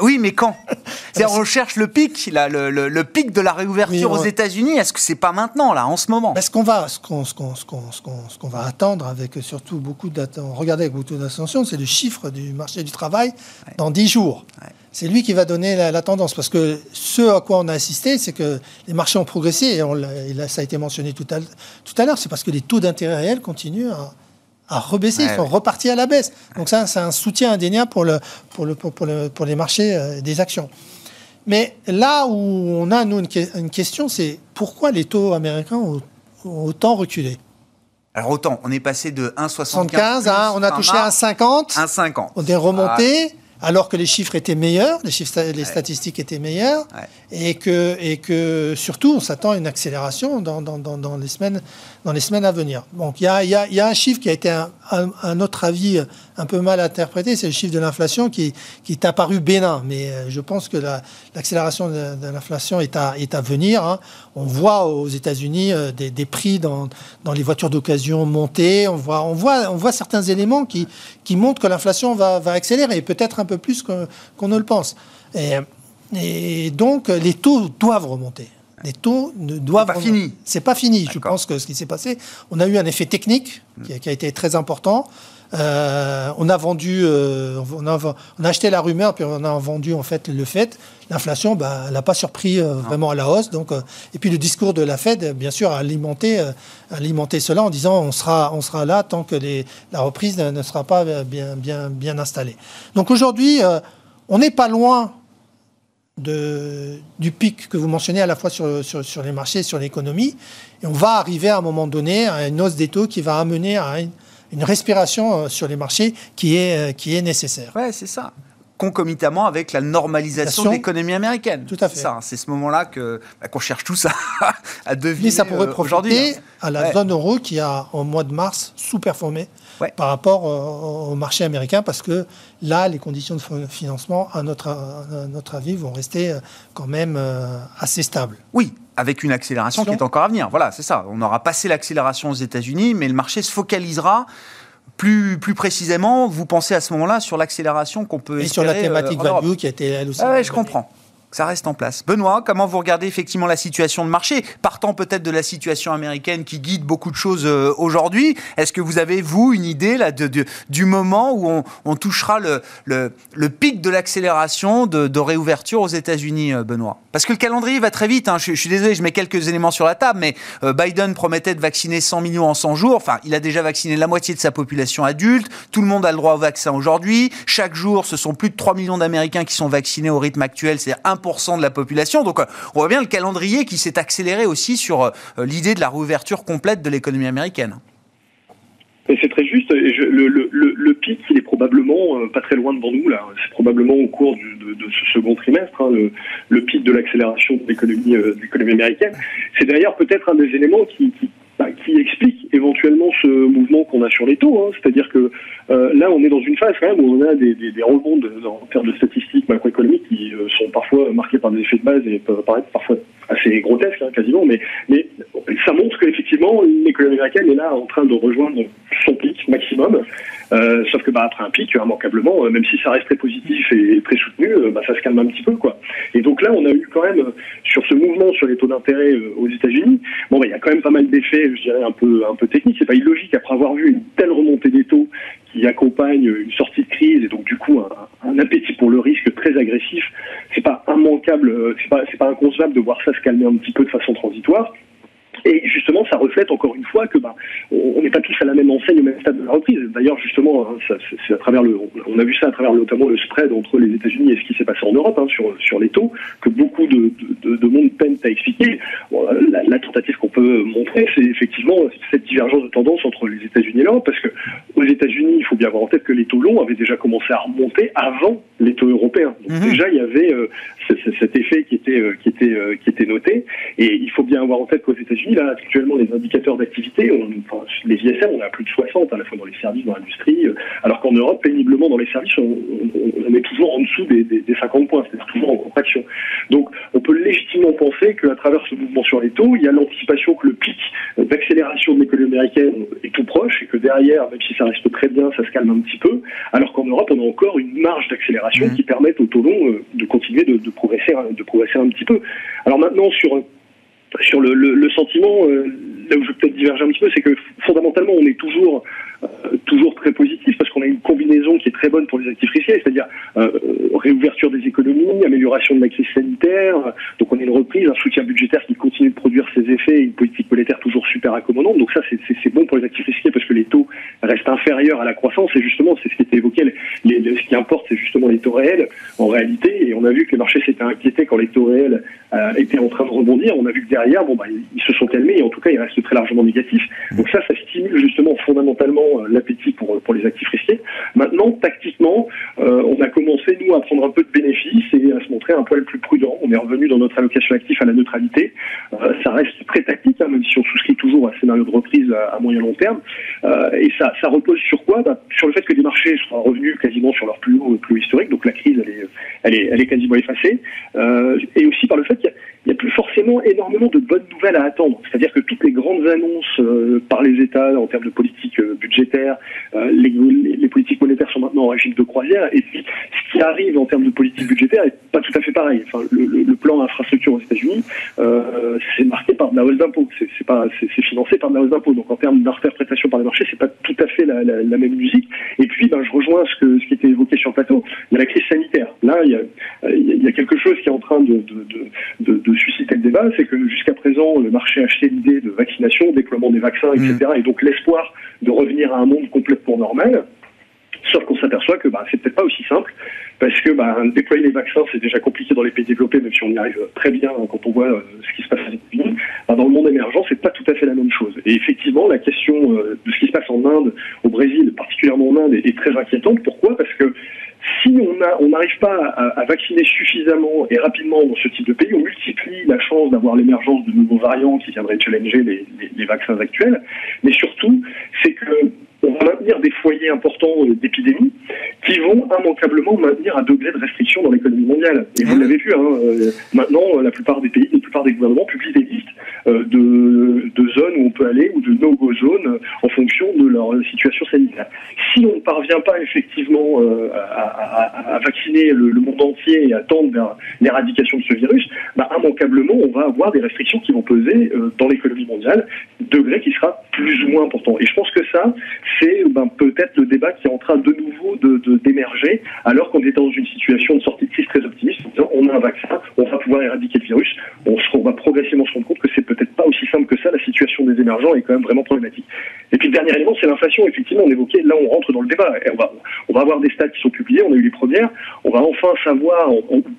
Oui, mais quand? <laughs> C'est-à-dire, on cherche le pic, là, le, le, pic de la réouverture aux États-Unis. Est-ce que c'est pas maintenant, là, en ce moment? Ce qu'on va, ce qu'on, va attendre avec surtout beaucoup d'attention, regardez avec beaucoup d'attention, c'est le chiffre du marché du travail dans 10 jours. C'est lui qui va donner la, tendance. Parce que ce à quoi on a assisté, c'est que les marchés ont progressé, et, on ça a été mentionné tout à, tout à l'heure, c'est parce que les taux d'intérêt réels continuent à, à rebaisser, ils sont repartis à la baisse. Donc ça, c'est un soutien indéniable pour, le, pour, le, pour, le, pour les marchés euh, des actions. Mais là où on a, nous, une, question, c'est pourquoi les taux américains ont, autant reculé? Alors autant, on est passé de 1,75 à on a touché 1,50. 1,50. On est remonté alors que les chiffres étaient meilleurs, les, chiffres, les statistiques étaient meilleures, et, que, et que surtout on s'attend à une accélération dans, dans, dans, les semaines, dans les semaines à venir. Donc il y a, y, a, y a, un chiffre qui a été, un, un, notre avis, un peu mal interprété, c'est le chiffre de l'inflation qui, qui, est apparu bénin, mais euh, je pense que l'accélération de, l'inflation est à, est à venir. Hein. On voit aux États-Unis euh, des, des, prix dans, dans les voitures d'occasion monter, on voit, on, voit, on voit certains éléments qui, qui montrent que l'inflation va, va accélérer, et peut-être un peu plus qu'on ne le pense. Et, et, donc, les taux doivent remonter. Les taux ne doivent. Pas fini. C'est pas fini. Je pense que ce qui s'est passé, on a eu un effet technique qui, qui a été très important. Euh, on a vendu, euh, on, a, on, a, acheté la rumeur, puis on a vendu en fait le fait. L'inflation, bah, elle n'a pas surpris euh, vraiment à la hausse. Donc, et puis le discours de la Fed, bien sûr, a alimenté, alimenté cela en disant on sera, on sera là tant que les, la reprise ne sera pas bien, bien, bien installée. Donc aujourd'hui, on n'est pas loin de, du pic que vous mentionnez à la fois sur, sur, sur les marchés et sur l'économie. Et on va arriver à un moment donné à une hausse des taux qui va amener à une une respiration euh, sur les marchés qui est, euh, qui est nécessaire. Ouais, c'est ça concomitamment avec la normalisation de l'économie américaine. Tout à fait. C'est ce moment-là que bah, qu'on cherche tous <laughs> à, à deviner. Mais ça pourrait euh, profiter à la zone euro qui a, au mois de mars, sous-performé par rapport au, marché américain parce que là, les conditions de financement, à notre, à notre avis, vont rester quand même assez stables. Oui, avec une accélération qui est encore à venir. Voilà, c'est ça. On aura passé l'accélération aux États-Unis, mais le marché se focalisera plus, plus précisément, vous pensez à ce moment-là sur l'accélération qu'on peut Et sur la thématique euh, value qui a été elle aussi. Ah ouais, je comprends ça reste en place. Benoît, comment vous regardez effectivement la situation de marché Partant peut-être de la situation américaine qui guide beaucoup de choses euh, aujourd'hui, est-ce que vous avez, vous, une idée là, de, du moment où on, touchera le, le, pic de l'accélération de, réouverture aux États-Unis, euh, Benoît? Parce que le calendrier va très vite. Hein. Je, suis désolé, je mets quelques éléments sur la table, mais euh, Biden promettait de vacciner 100 millions en 100 jours. Enfin, il a déjà vacciné la moitié de sa population adulte. Tout le monde a le droit au vaccin aujourd'hui. Chaque jour, ce sont plus de 3 millions d'Américains qui sont vaccinés au rythme actuel, c'est 1 de la population. Donc euh, on voit bien le calendrier qui s'est accéléré aussi sur euh, l'idée de la réouverture complète de l'économie américaine. C'est très juste. le, pic, il est probablement euh, pas très loin devant nous. là. C'est probablement au cours de, ce second trimestre, hein, le, pic de l'accélération de l'économie américaine. C'est d'ailleurs peut-être un des éléments qui, explique éventuellement ce mouvement qu'on a sur les taux. Hein. C'est-à-dire que euh, là, on est dans une phase quand même où on a des, des, des rebonds en termes de statistiques macroéconomiques qui euh, sont parfois marqués par des effets de base et peuvent paraître parfois assez grotesques, hein, quasiment. Mais, mais ça montre qu'effectivement, l'économie américaine est là en train de rejoindre son pic maximum. Euh, sauf que bah, après un pic, immanquablement, même si ça reste très positif et très soutenu, bah, ça se calme un petit peu. quoi. Et donc là, on a eu quand même, sur ce mouvement sur les taux d'intérêt aux États-Unis, bon, bah, il y a quand même pas mal d'effets, je dirais, un peu, un peu techniques. C'est pas illogique après avoir vu une telle remontée des taux qui accompagne une sortie de crise et donc du coup un, appétit pour le risque très agressif. C'est pas immanquable, c'est pas, pas inconcevable de voir ça se calmer un petit peu de façon transitoire. Et justement, ça reflète encore une fois que bah, on n'est pas tous à la même enseigne au même stade de la reprise. D'ailleurs, justement, hein, c'est à travers le, on a vu ça à travers notamment le spread entre les États-Unis et ce qui s'est passé en Europe hein, sur sur les taux, que beaucoup de, de, de monde peine à expliquer. la, la, tentative qu'on peut montrer, c'est effectivement cette divergence de tendance entre les États-Unis et l'Europe, parce que aux États-Unis, il faut bien avoir en tête que les taux longs avaient déjà commencé à remonter avant les taux européens. Donc mhm. déjà, il y avait cet effet qui était qui était qui était noté. Et il faut bien avoir en tête qu'aux États-Unis, là, actuellement, les indicateurs d'activité, enfin, les ISM, on a plus de 60 à la fois dans les services, dans l'industrie, alors qu'en Europe, péniblement dans les services, on, on, est toujours en dessous des, des, des 50 points, c'est-à-dire toujours en contraction. Donc, on peut légitimement penser qu'à travers ce mouvement sur les taux, il y a l'anticipation que le pic d'accélération de l'économie américaine est tout proche et que derrière, même si ça reste très bien, ça se calme un petit peu, alors qu'en Europe, on a encore une marge d'accélération mmh. qui permet au taux long euh, de continuer de, de, progresser, de progresser un petit peu. Alors maintenant, sur sur le, le, le sentiment, euh, là où je vais peut-être diverger un petit peu, c'est que fondamentalement, on est toujours toujours très positif parce qu'on a une combinaison qui est très bonne pour les actifs risqués, c'est-à-dire euh, réouverture des économies, amélioration de la crise sanitaire, donc on a une reprise, un soutien budgétaire qui continue de produire ses effets, et une politique monétaire toujours super accommodante. Donc ça, c'est bon pour les actifs risqués parce que les taux restent inférieurs à la croissance et justement, c'est ce qui était évoqué. Les, ce qui importe, c'est justement les taux réels en réalité. Et on a vu que les marchés s'étaient inquiétés quand les taux réels euh, étaient en train de rebondir. On a vu que derrière, bon, bah, ils se sont calmés et en tout cas, ils restent très largement négatifs. Donc ça, ça stimule justement fondamentalement euh, l'appétit pour, pour les actifs risqués. Maintenant, tactiquement, euh, on a commencé, nous, à prendre un peu de bénéfices et à se montrer un poil plus prudent. On est revenu dans notre allocation active à la neutralité. Euh, ça reste très tactique, hein, même si on souscrit toujours à un scénario de reprise à, moyen long terme. Et ça, ça repose sur quoi? Bah, Sur le fait que les marchés soient revenus quasiment sur leur plus haut, plus historique. Donc la crise, elle est, elle est, elle est quasiment effacée. et aussi par le fait qu'il y a n'y a plus forcément énormément de bonnes nouvelles à attendre. C'est-à-dire que toutes les grandes annonces par les États en termes de politique budgétaire, euh, les, les, politiques monétaires sont maintenant en régime de croisière, et puis ce qui arrive en termes de politique budgétaire est pas tout à fait pareil. Enfin, le, le, plan infrastructure aux États-Unis, c'est marqué par de la hausse d'impôts, c'est pas, c'est financé par de la hausse d'impôts. Donc en termes d'interprétation par les marchés, c'est pas tout à fait la, la, la même musique. Et puis, ben, je rejoins ce, que, ce qui était évoqué sur le plateau. Il y a la crise sanitaire. Là, il y a, il y a quelque chose qui est en train de, de, de, de de susciter le débat, c'est que jusqu'à présent, le marché a acheté l'idée de vaccination, déploiement des vaccins, etc., mm. et donc l'espoir de revenir à un monde complètement normal. Sauf qu'on s'aperçoit que bah, c'est peut-être pas aussi simple, parce que bah, déployer les vaccins, c'est déjà compliqué dans les pays développés, même si on y arrive très bien quand on voit euh, ce qui se passe aux États-Unis. Bah, dans le monde émergent, c'est pas tout à fait la même chose. Et effectivement, la question euh, de ce qui se passe en Inde, au Brésil, particulièrement en Inde, est très inquiétante. Pourquoi? Parce que si on n'arrive pas à, vacciner suffisamment et rapidement dans ce type de pays, on multiplie la chance d'avoir l'émergence de nouveaux variants qui viendraient challenger les, les vaccins actuels. Mais surtout, c'est que on va maintenir des foyers importants d'épidémie qui vont immanquablement maintenir un degré de restriction dans l'économie mondiale. Et vous mmh. l'avez vu, hein, euh, maintenant, la plupart des pays, la plupart des gouvernements publient des listes euh, de, de, zones où on peut aller ou de no-go zones en fonction de leur situation sanitaire. Si on ne parvient pas effectivement euh, à, vacciner le, monde entier et à tendre vers l'éradication de ce virus, bah, immanquablement, on va avoir des restrictions qui vont peser dans l'économie mondiale, degré qui sera plus ou moins important. Et je pense que ça, c'est ben, peut-être le débat qui est en train de nouveau d'émerger, de, alors qu'on est dans une situation de sortie de crise très optimiste, en disant on a un vaccin, on va pouvoir éradiquer le virus. On va progressivement se rendre compte que c'est peut-être pas aussi simple que ça, la situation des émergents est quand même vraiment problématique. Et puis le dernier élément, c'est l'inflation. Effectivement, on évoquait, là on rentre dans le débat. On, va, on avoir des stats qui sont publiés, on a eu les premières, on va enfin savoir,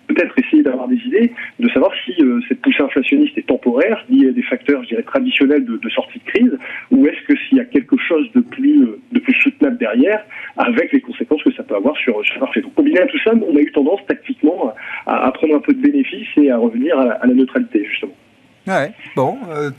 peut-être essayer d'avoir des idées, de savoir si euh, cette poussée inflationniste est temporaire, liée à des facteurs, je dirais, traditionnels de, sortie de crise, ou est-ce que s'il y a quelque chose de plus de plus soutenable derrière, avec les conséquences que ça peut avoir sur, le marché. Donc, combiné à tout ça, on a eu tendance tactiquement à, prendre un peu de bénéfices et à revenir à la neutralité, justement. Ouais. Bon, euh,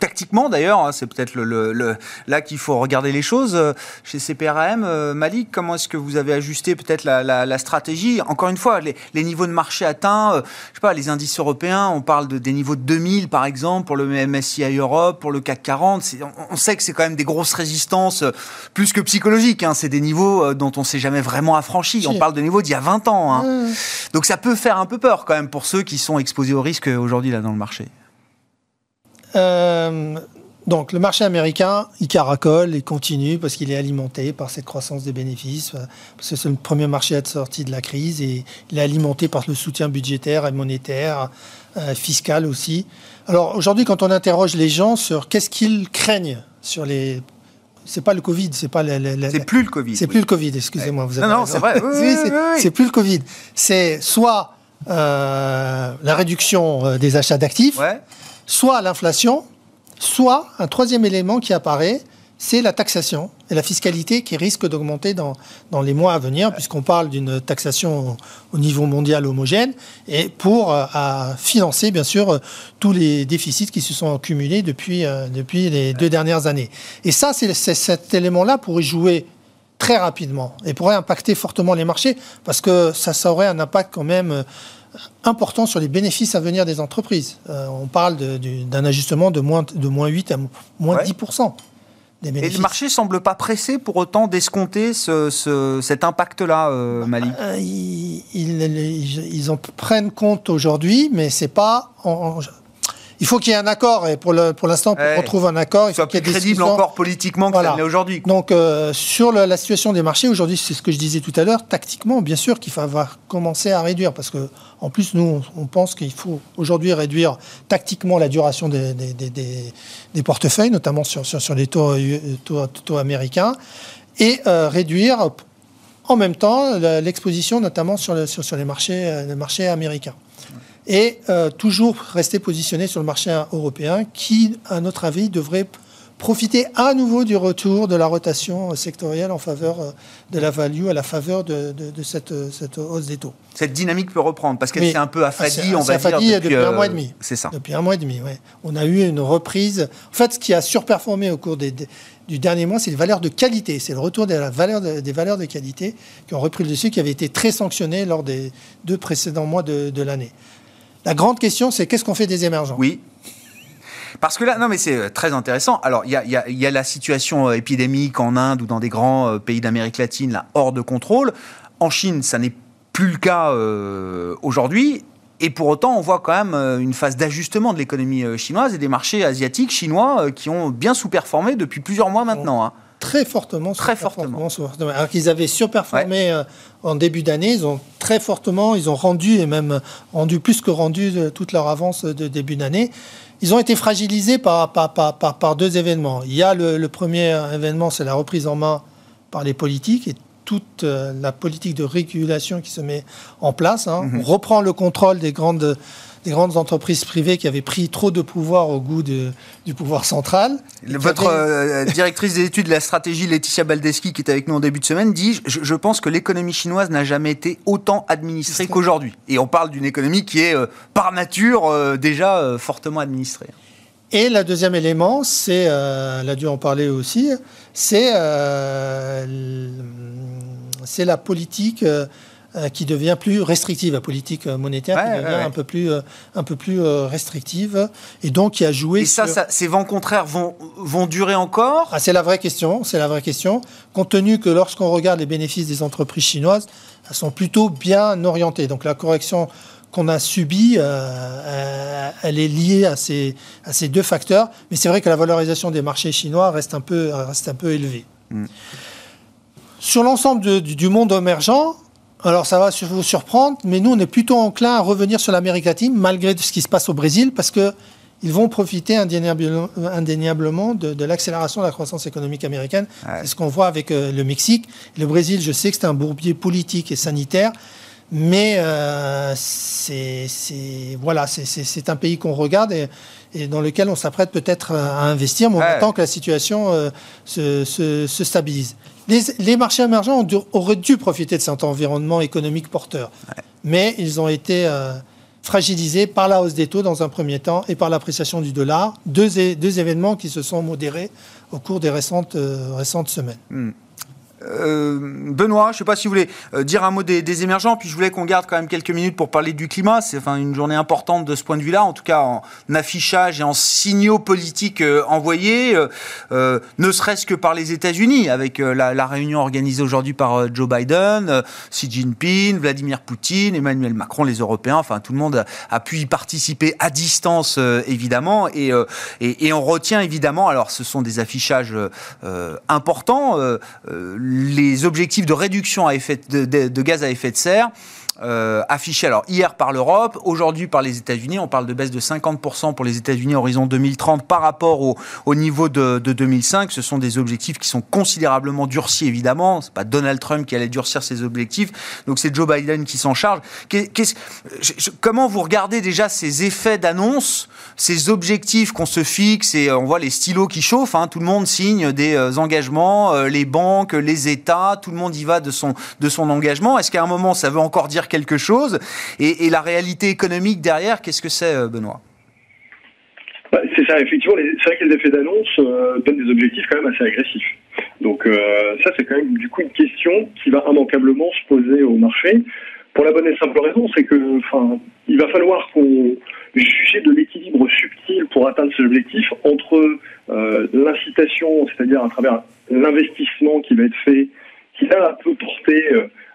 tactiquement d'ailleurs, hein, c'est peut-être le, le, là qu'il faut regarder les choses. Euh, chez CPRM, euh, Malik, comment est-ce que vous avez ajusté peut-être la, la, la, stratégie? Encore une fois, les, les, niveaux de marché atteints, euh, je sais pas, les indices européens, on parle de, des niveaux de 2000 par exemple pour le MSCI Europe, pour le CAC 40. On, on, sait que c'est quand même des grosses résistances, plus que psychologiques. Hein, c'est des niveaux dont on s'est jamais vraiment affranchi. On parle de niveaux d'il y a 20 ans. Hein. Mmh. Donc ça peut faire un peu peur quand même pour ceux qui sont exposés au risque aujourd'hui là dans le marché. Euh, donc le marché américain, il caracole et continue parce qu'il est alimenté par cette croissance des bénéfices, euh, parce que c'est le premier marché à être sorti de la crise et il est alimenté par le soutien budgétaire et monétaire, euh, fiscal aussi. Alors aujourd'hui, quand on interroge les gens sur qu'est-ce qu'ils craignent sur les c'est pas le Covid, c'est pas c'est plus le Covid. C'est plus le Covid, excusez-moi. Vous avez non, non, c'est vrai. Oui, c'est plus le Covid. C'est soit euh, la réduction des achats d'actifs, ouais soit l'inflation, soit un troisième élément qui apparaît, c'est la taxation et la fiscalité qui risque d'augmenter dans, les mois à venir, puisqu'on parle d'une taxation au niveau mondial homogène, et pour euh, financer, bien sûr, tous les déficits qui se sont accumulés depuis, euh, les deux dernières années. Et ça, c'est cet élément-là pourrait jouer très rapidement et pourrait impacter fortement les marchés, parce que ça, aurait un impact quand même euh, important sur les bénéfices à venir des entreprises. on parle d'un ajustement de moins, de moins 8 à moins 10%. Et le marché semble pas pressé pour autant d'escompter ce, cet impact-là, euh, Mali. Euh, ils, ils, en prennent compte aujourd'hui, mais c'est pas. Il faut qu'il y ait un accord, et pour l'instant, pour, qu'on trouve un accord, il faut qu'il y ait crédible encore politiquement que ça l'est aujourd'hui. Donc, euh, sur la situation des marchés, aujourd'hui, c'est ce que je disais tout à l'heure, tactiquement, bien sûr qu'il va commencer à réduire, parce que en plus, nous, on pense qu'il faut aujourd'hui réduire tactiquement la duration des, des, portefeuilles, notamment sur, sur, les taux, taux, américains, et euh, réduire en même temps l'exposition, notamment sur, sur, les, marchés, euh, les marchés américains. Et euh, toujours rester positionné sur le marché européen, qui, à notre avis, devrait profiter à nouveau du retour de la rotation sectorielle en faveur euh, de la value, à la faveur de, cette, cette, hausse des taux. Cette dynamique peut reprendre parce qu'elle s'est un peu affadie, on va dire. Depuis, un mois et demi. C'est ça. Depuis un mois et demi, oui. On a eu une reprise. En fait, ce qui a surperformé au cours des, du dernier mois, c'est les valeurs de qualité. C'est le retour des valeurs de, des valeurs de qualité qui ont repris le dessus, qui avaient été très sanctionnées lors des deux précédents mois de l'année. La grande question, c'est qu'est-ce qu'on fait des émergents? Oui. Parce que là, non, mais c'est euh, très intéressant. Alors, il y a, la situation euh, épidémique en Inde ou dans des grands euh, pays d'Amérique latine, là, hors de contrôle. En Chine, ça n'est plus le cas aujourd'hui. Et pour autant, on voit quand même une phase d'ajustement de l'économie chinoise et des marchés asiatiques chinois qui ont bien sous-performé depuis plusieurs mois maintenant. Hein. Très fortement. Très fortement. Alors qu'ils avaient surperformé en début d'année, ils ont très fortement, ils ont rendu et même rendu plus que rendu toute leur avance de début d'année ils ont été fragilisés par, par, par, par deux événements. Il y a le, premier événement, c'est la reprise en main par les politiques et toute euh, la politique de régulation qui se met en place. Hein. Mhm. On reprend le contrôle des grandes des grandes entreprises privées qui avaient pris trop de pouvoir au goût de, du pouvoir central. Votre euh, directrice des études de la stratégie, Laetitia Baldeschi, qui est avec nous en début de semaine, dit Je, pense que l'économie chinoise n'a jamais été autant administrée qu'aujourd'hui. Et on parle d'une économie qui est, euh, par nature, euh, déjà fortement administrée. Et le deuxième élément, c'est, elle a dû en parler aussi, c'est, la politique qui devient plus restrictive, la politique monétaire qui devient un peu plus, euh, un peu plus euh, restrictive, et donc qui a joué. Et ça, ces vents contraires vont, vont durer encore? Ah, C'est la vraie question, c'est la vraie question. Compte tenu que lorsqu'on regarde les bénéfices des entreprises chinoises, elles sont plutôt bien orientées. Donc la correction qu'on a subie, elle est liée à ces, à ces deux facteurs. Mais c'est vrai que la valorisation des marchés chinois reste un peu, reste un peu élevée. Hmm. Sur l'ensemble du monde émergent, alors ça va vous surprendre, mais nous on est plutôt enclin à revenir sur l'Amérique latine malgré ce qui se passe au Brésil parce que ils vont profiter indéniablement de, l'accélération de la croissance économique américaine. C'est ce qu'on voit avec euh, le Mexique. Le Brésil, je sais que c'est un bourbier politique et sanitaire, mais euh, c'est voilà, c'est un pays qu'on regarde et, dans lequel on s'apprête peut-être à investir, mais attend que la situation euh, se, stabilise les, marchés émergents auraient dû profiter de cet environnement économique porteur. Mais ils ont été euh, fragilisés par la hausse des taux dans un premier temps et par l'appréciation du dollar. Deux, deux, événements qui se sont modérés au cours des récentes, euh, récentes semaines. Hmm. Euh, Benoît, je ne sais pas si vous voulez euh, dire un mot des, émergents, puis je voulais qu'on garde quand même quelques minutes pour parler du climat. C'est enfin une journée importante de ce point de vue-là, en tout cas en affichage et en signaux politiques euh, envoyés, ne serait-ce que par les États-Unis, avec la, réunion organisée aujourd'hui par Joe Biden, Xi Jinping, Vladimir Poutine, Emmanuel Macron, les Européens. Enfin, tout le monde a, pu y participer à distance, évidemment, et, et, on retient évidemment. Alors, ce sont des affichages importants les objectifs de réduction de, gaz à effet de serre euh, affichée alors hier par l'Europe, aujourd'hui par les États-Unis. On parle de baisse de 50% pour les États-Unis horizon 2030 par rapport au, au niveau de, de, 2005. Ce sont des objectifs qui sont considérablement durcis, évidemment. C'est pas Donald Trump qui allait durcir ses objectifs, donc c'est Joe Biden qui s'en charge. comment vous regardez déjà ces effets d'annonce, ces objectifs qu'on se fixe et on voit les stylos qui chauffent. Hein, tout le monde signe des euh, engagements, euh, les banques, les États, tout le monde y va de son engagement. Est-ce qu'à un moment ça veut encore dire quelque chose et, la réalité économique derrière, qu'est-ce que c'est, euh, Benoît? Bah, c'est ça, effectivement, c'est vrai que les effets d'annonce euh, donnent des objectifs quand même assez agressifs. Donc euh, ça, c'est quand même du coup une question qui va immanquablement se poser au marché. Pour la bonne et simple raison, c'est que, enfin, il va falloir qu'on juge de l'équilibre subtil pour atteindre ces objectifs entre l'incitation, c'est-à-dire à travers l'investissement qui va être fait, qui là peut porter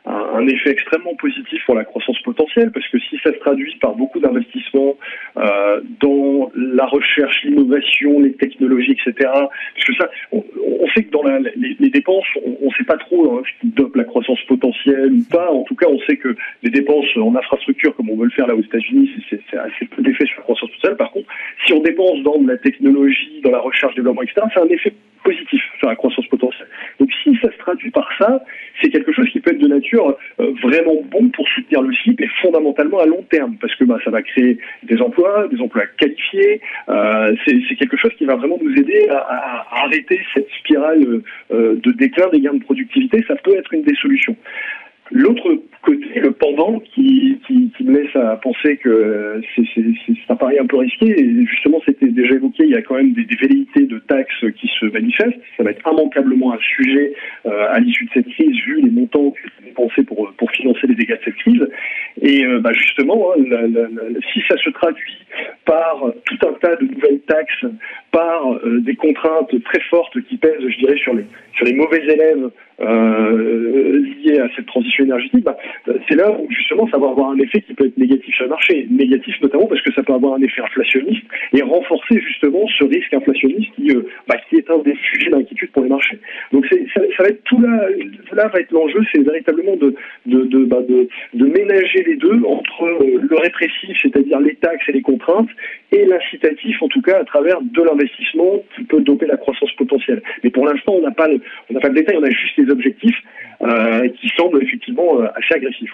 un, effet extrêmement positif pour la croissance potentielle, parce que si ça se traduit par beaucoup d'investissements euh, dans la recherche, l'innovation, les technologies, etc., parce que ça, on, sait que dans les, dépenses, on ne sait pas trop hein, ce qui dope la croissance potentielle ou pas. En tout cas, on sait que les dépenses en infrastructure, comme on veut le faire là aux États-Unis, c'est assez peu d'effet sur la croissance potentielle. Par contre, si on dépense dans la technologie, dans la recherche, développement, etc., c'est un effet positif sur la croissance potentielle. Donc si ça se traduit par ça, c'est quelque chose qui peut être de nature euh, vraiment bon pour soutenir le cycle et fondamentalement à long terme, parce que bah, ça va créer des emplois, des emplois qualifiés. Euh, c'est quelque chose qui va vraiment nous aider à, arrêter cette spirale euh, de déclin des gains de productivité. Ça peut être une des solutions. L'autre côté, le pendant, qui, me laisse à penser que un pari un peu risqué, et justement c'était déjà évoqué, il y a quand même des, des, velléités de taxes qui se manifestent. Ça va être immanquablement un sujet à l'issue de cette crise, vu les montants pour, financer les dégâts de cette crise. Et euh, bah justement, hein, si ça se traduit par tout un tas de nouvelles taxes, par euh, des contraintes très fortes qui pèsent, je dirais, sur les mauvais élèves euh, liés à cette transition énergétique, bah, c'est là où justement ça va avoir un effet qui peut être négatif sur le marché. Négatif notamment parce que ça peut avoir un effet inflationniste et renforcer justement ce risque inflationniste qui, euh, bah, qui est un des sujets d'inquiétude pour les marchés. Donc ça, ça, va être tout là, là va être l'enjeu, c'est véritablement de, de, de, bah, de, de, ménager les deux entre euh, le répressif, c'est-à-dire les taxes et les contraintes, et l'incitatif en tout cas à travers de l'investissement qui peut doper la croissance potentielle. Mais pour l'instant on n'a pas, on n'a pas le détail, on a juste les objectifs euh, qui semblent effectivement euh, assez agressifs.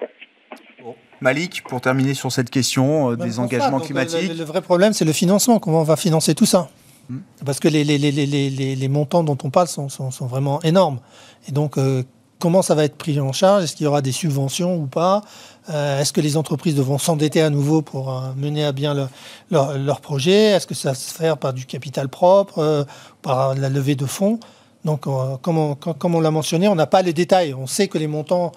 Malik, pour terminer sur cette question euh, des engagements climatiques. Le, vrai problème, c'est le financement. Comment on va financer tout ça hmm. Parce que les, les, les, les, montants dont on parle sont, sont, sont vraiment énormes. Et donc, comment ça va être pris en charge Est-ce qu'il y aura des subventions ou pas Est-ce que les entreprises devront s'endetter à nouveau pour mener à bien leur, leur, projet Est-ce que ça va se faire par du capital propre, par la levée de fonds donc, euh, comme on, l'a mentionné, on n'a pas les détails. On sait que les montants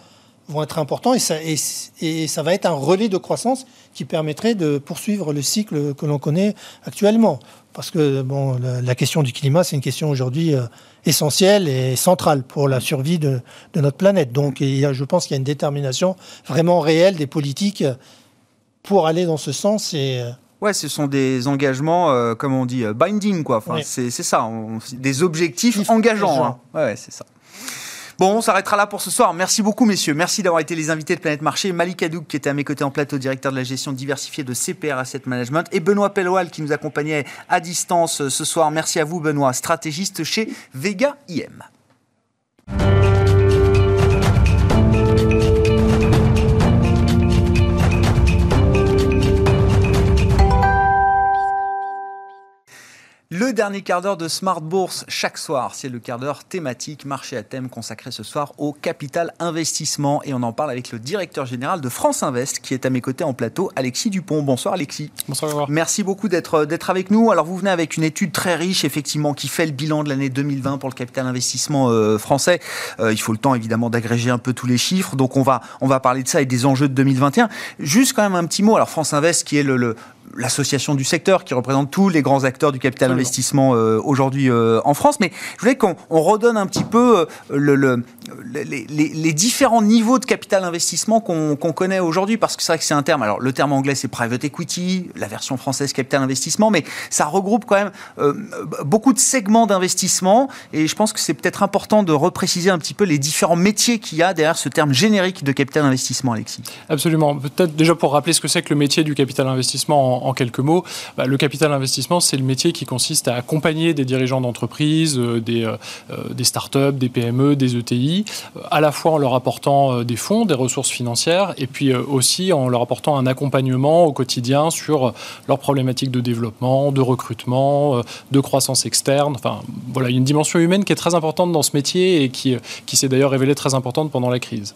vont être importants et ça, et, ça va être un relais de croissance qui permettrait de poursuivre le cycle que l'on connaît actuellement. Parce que bon, la, question du climat, c'est une question aujourd'hui euh, essentielle et centrale pour la survie de, notre planète. Donc, je pense qu'il y a une détermination vraiment réelle des politiques pour aller dans ce sens et euh, Ouais, ce sont des engagements, euh, comme on dit, euh, binding, quoi. Enfin, c'est ça, des objectifs engageants. Hein. Ouais, c'est ça. Bon, on s'arrêtera là pour ce soir. Merci beaucoup, messieurs. Merci d'avoir été les invités de Planète Marché. Malik Hadouk, qui était à mes côtés en plateau, directeur de la gestion diversifiée de CPR Asset Management, et Benoît Pelloal, qui nous accompagnait à distance ce soir. Merci à vous, Benoît, stratégiste chez Vega IM. Le dernier quart d'heure de Smart Bourse chaque soir, c'est le quart d'heure thématique marché à thème consacré ce soir au capital investissement et on en parle avec le directeur général de France Invest qui est à mes côtés en plateau, Alexis Dupont. Bonsoir Alexis. Bonsoir. Merci beaucoup d'être d'être avec nous. Alors vous venez avec une étude très riche effectivement qui fait le bilan de l'année 2020 pour le capital investissement euh, français. Euh, il faut le temps évidemment d'agréger un peu tous les chiffres. Donc on va on va parler de ça et des enjeux de 2021. Juste quand même un petit mot. Alors France Invest qui est le l'association du secteur qui représente tous les grands acteurs du capital investissement aujourd'hui en France. Mais je voulais qu'on redonne un petit peu le, les, différents niveaux de capital investissement qu'on connaît aujourd'hui, parce que c'est vrai que c'est un terme. Alors le terme anglais c'est private equity, la version française capital investissement, mais ça regroupe quand même beaucoup de segments d'investissement. Et je pense que c'est peut-être important de repréciser un petit peu les différents métiers qu'il y a derrière ce terme générique de capital investissement, Alexis. Absolument. Peut-être déjà pour rappeler ce que c'est que le métier du capital investissement en, quelques mots. Bah, le capital investissement, c'est le métier qui consiste à accompagner des dirigeants d'entreprise, euh, des, euh, euh, des startups, des PME, des ETI, à la fois en leur apportant des fonds, des ressources financières, et puis aussi en leur apportant un accompagnement au quotidien sur leurs problématiques de développement, de recrutement, de croissance externe. Enfin, voilà, il y a une dimension humaine qui est très importante dans ce métier et qui, qui s'est d'ailleurs révélée très importante pendant la crise.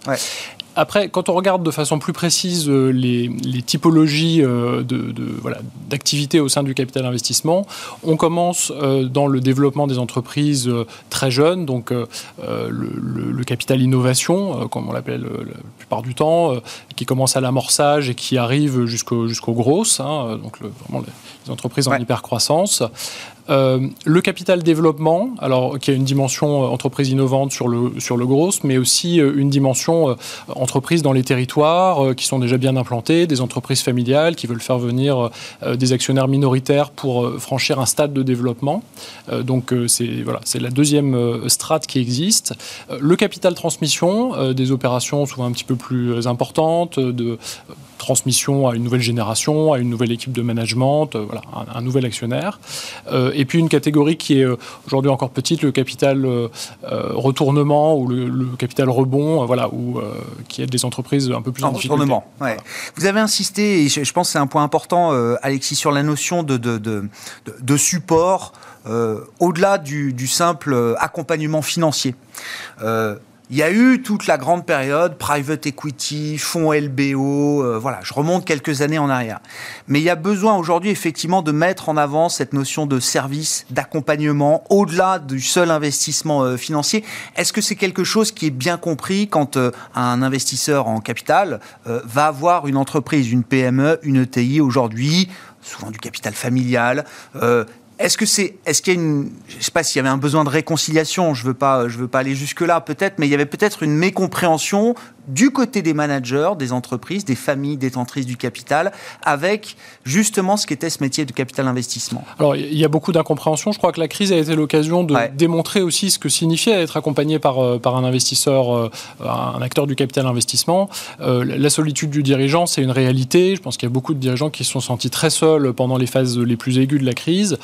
Après, quand on regarde de façon plus précise euh, les, typologies euh, de, voilà, d'activités au sein du capital investissement, on commence euh, dans le développement des entreprises très jeunes, donc le, capital innovation, comme on l'appelle la plupart du temps, qui commence à l'amorçage et qui arrive jusqu'aux jusqu'aux grosses, hein, donc vraiment les entreprises en hypercroissance. Euh, le capital développement, alors qui a une dimension euh, entreprise innovante sur le, sur le gros, mais aussi euh, une dimension entreprise dans les territoires qui sont déjà bien implantés, des entreprises familiales qui veulent faire venir des actionnaires minoritaires pour franchir un stade de développement. donc c'est voilà, c'est la deuxième strate qui existe. le capital transmission, des opérations souvent un petit peu plus importantes, de transmission à une nouvelle génération, à une nouvelle équipe de management, euh, voilà, un, nouvel actionnaire. Euh, et puis une catégorie qui est euh, aujourd'hui encore petite, le capital retournement ou le, capital rebond, voilà, où, qui aide des entreprises un peu plus en. Ouais. Vous avez insisté, et je, pense que c'est un point important, Alexis, sur la notion de, de, de, de support au-delà du, du, simple accompagnement financier. Il y a eu toute la grande période private equity, fonds LBO, euh, voilà, je remonte quelques années en arrière. Mais il y a besoin aujourd'hui effectivement de mettre en avant cette notion de service, d'accompagnement au-delà du seul investissement euh, financier. Est-ce que c'est quelque chose qui est bien compris quand euh, un investisseur en capital va avoir une entreprise, une PME, une ETI aujourd'hui souvent du capital familial, est-ce que c'est, est-ce qu'il y a une, je sais pas s'il y avait un besoin de réconciliation, je veux pas, je veux pas aller jusque là peut-être, mais il y avait peut-être une mécompréhension du côté des managers, des entreprises, des familles détentrices du capital, avec justement ce qu'était ce métier de capital investissement Alors, il y a beaucoup d'incompréhension. Je crois que la crise a été l'occasion de démontrer aussi ce que signifiait être accompagné par, euh, par un investisseur, euh, un acteur du capital investissement. Euh, la solitude du dirigeant, c'est une réalité. Je pense qu'il y a beaucoup de dirigeants qui se sont sentis très seuls pendant les phases les plus aiguës de la crise.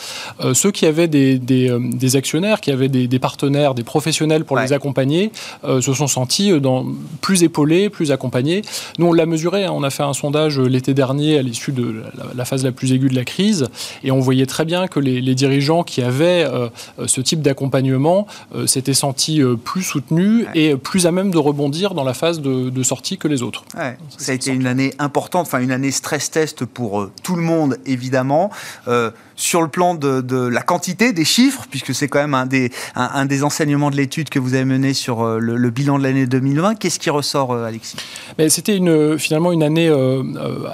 ceux qui avaient des, des, actionnaires, qui avaient des, partenaires, des professionnels pour les accompagner, se sont sentis dans, plus plus accompagné. Nous, on l'a mesuré, hein. on a fait un sondage euh, l'été dernier à l'issue de la, phase la plus aiguë de la crise, et on voyait très bien que les, dirigeants qui avaient euh, euh, ce type d'accompagnement s'étaient sentis plus soutenus et plus à même de rebondir dans la phase de, sortie que les autres. Ça a été une année importante, enfin une année stress test pour tout le monde, évidemment sur le plan de, la quantité des chiffres, puisque c'est quand même un des, enseignements de l'étude que vous avez mené sur euh, le, bilan de l'année 2020. Qu'est-ce qui ressort, euh, Alexis? C'était une, finalement une année euh,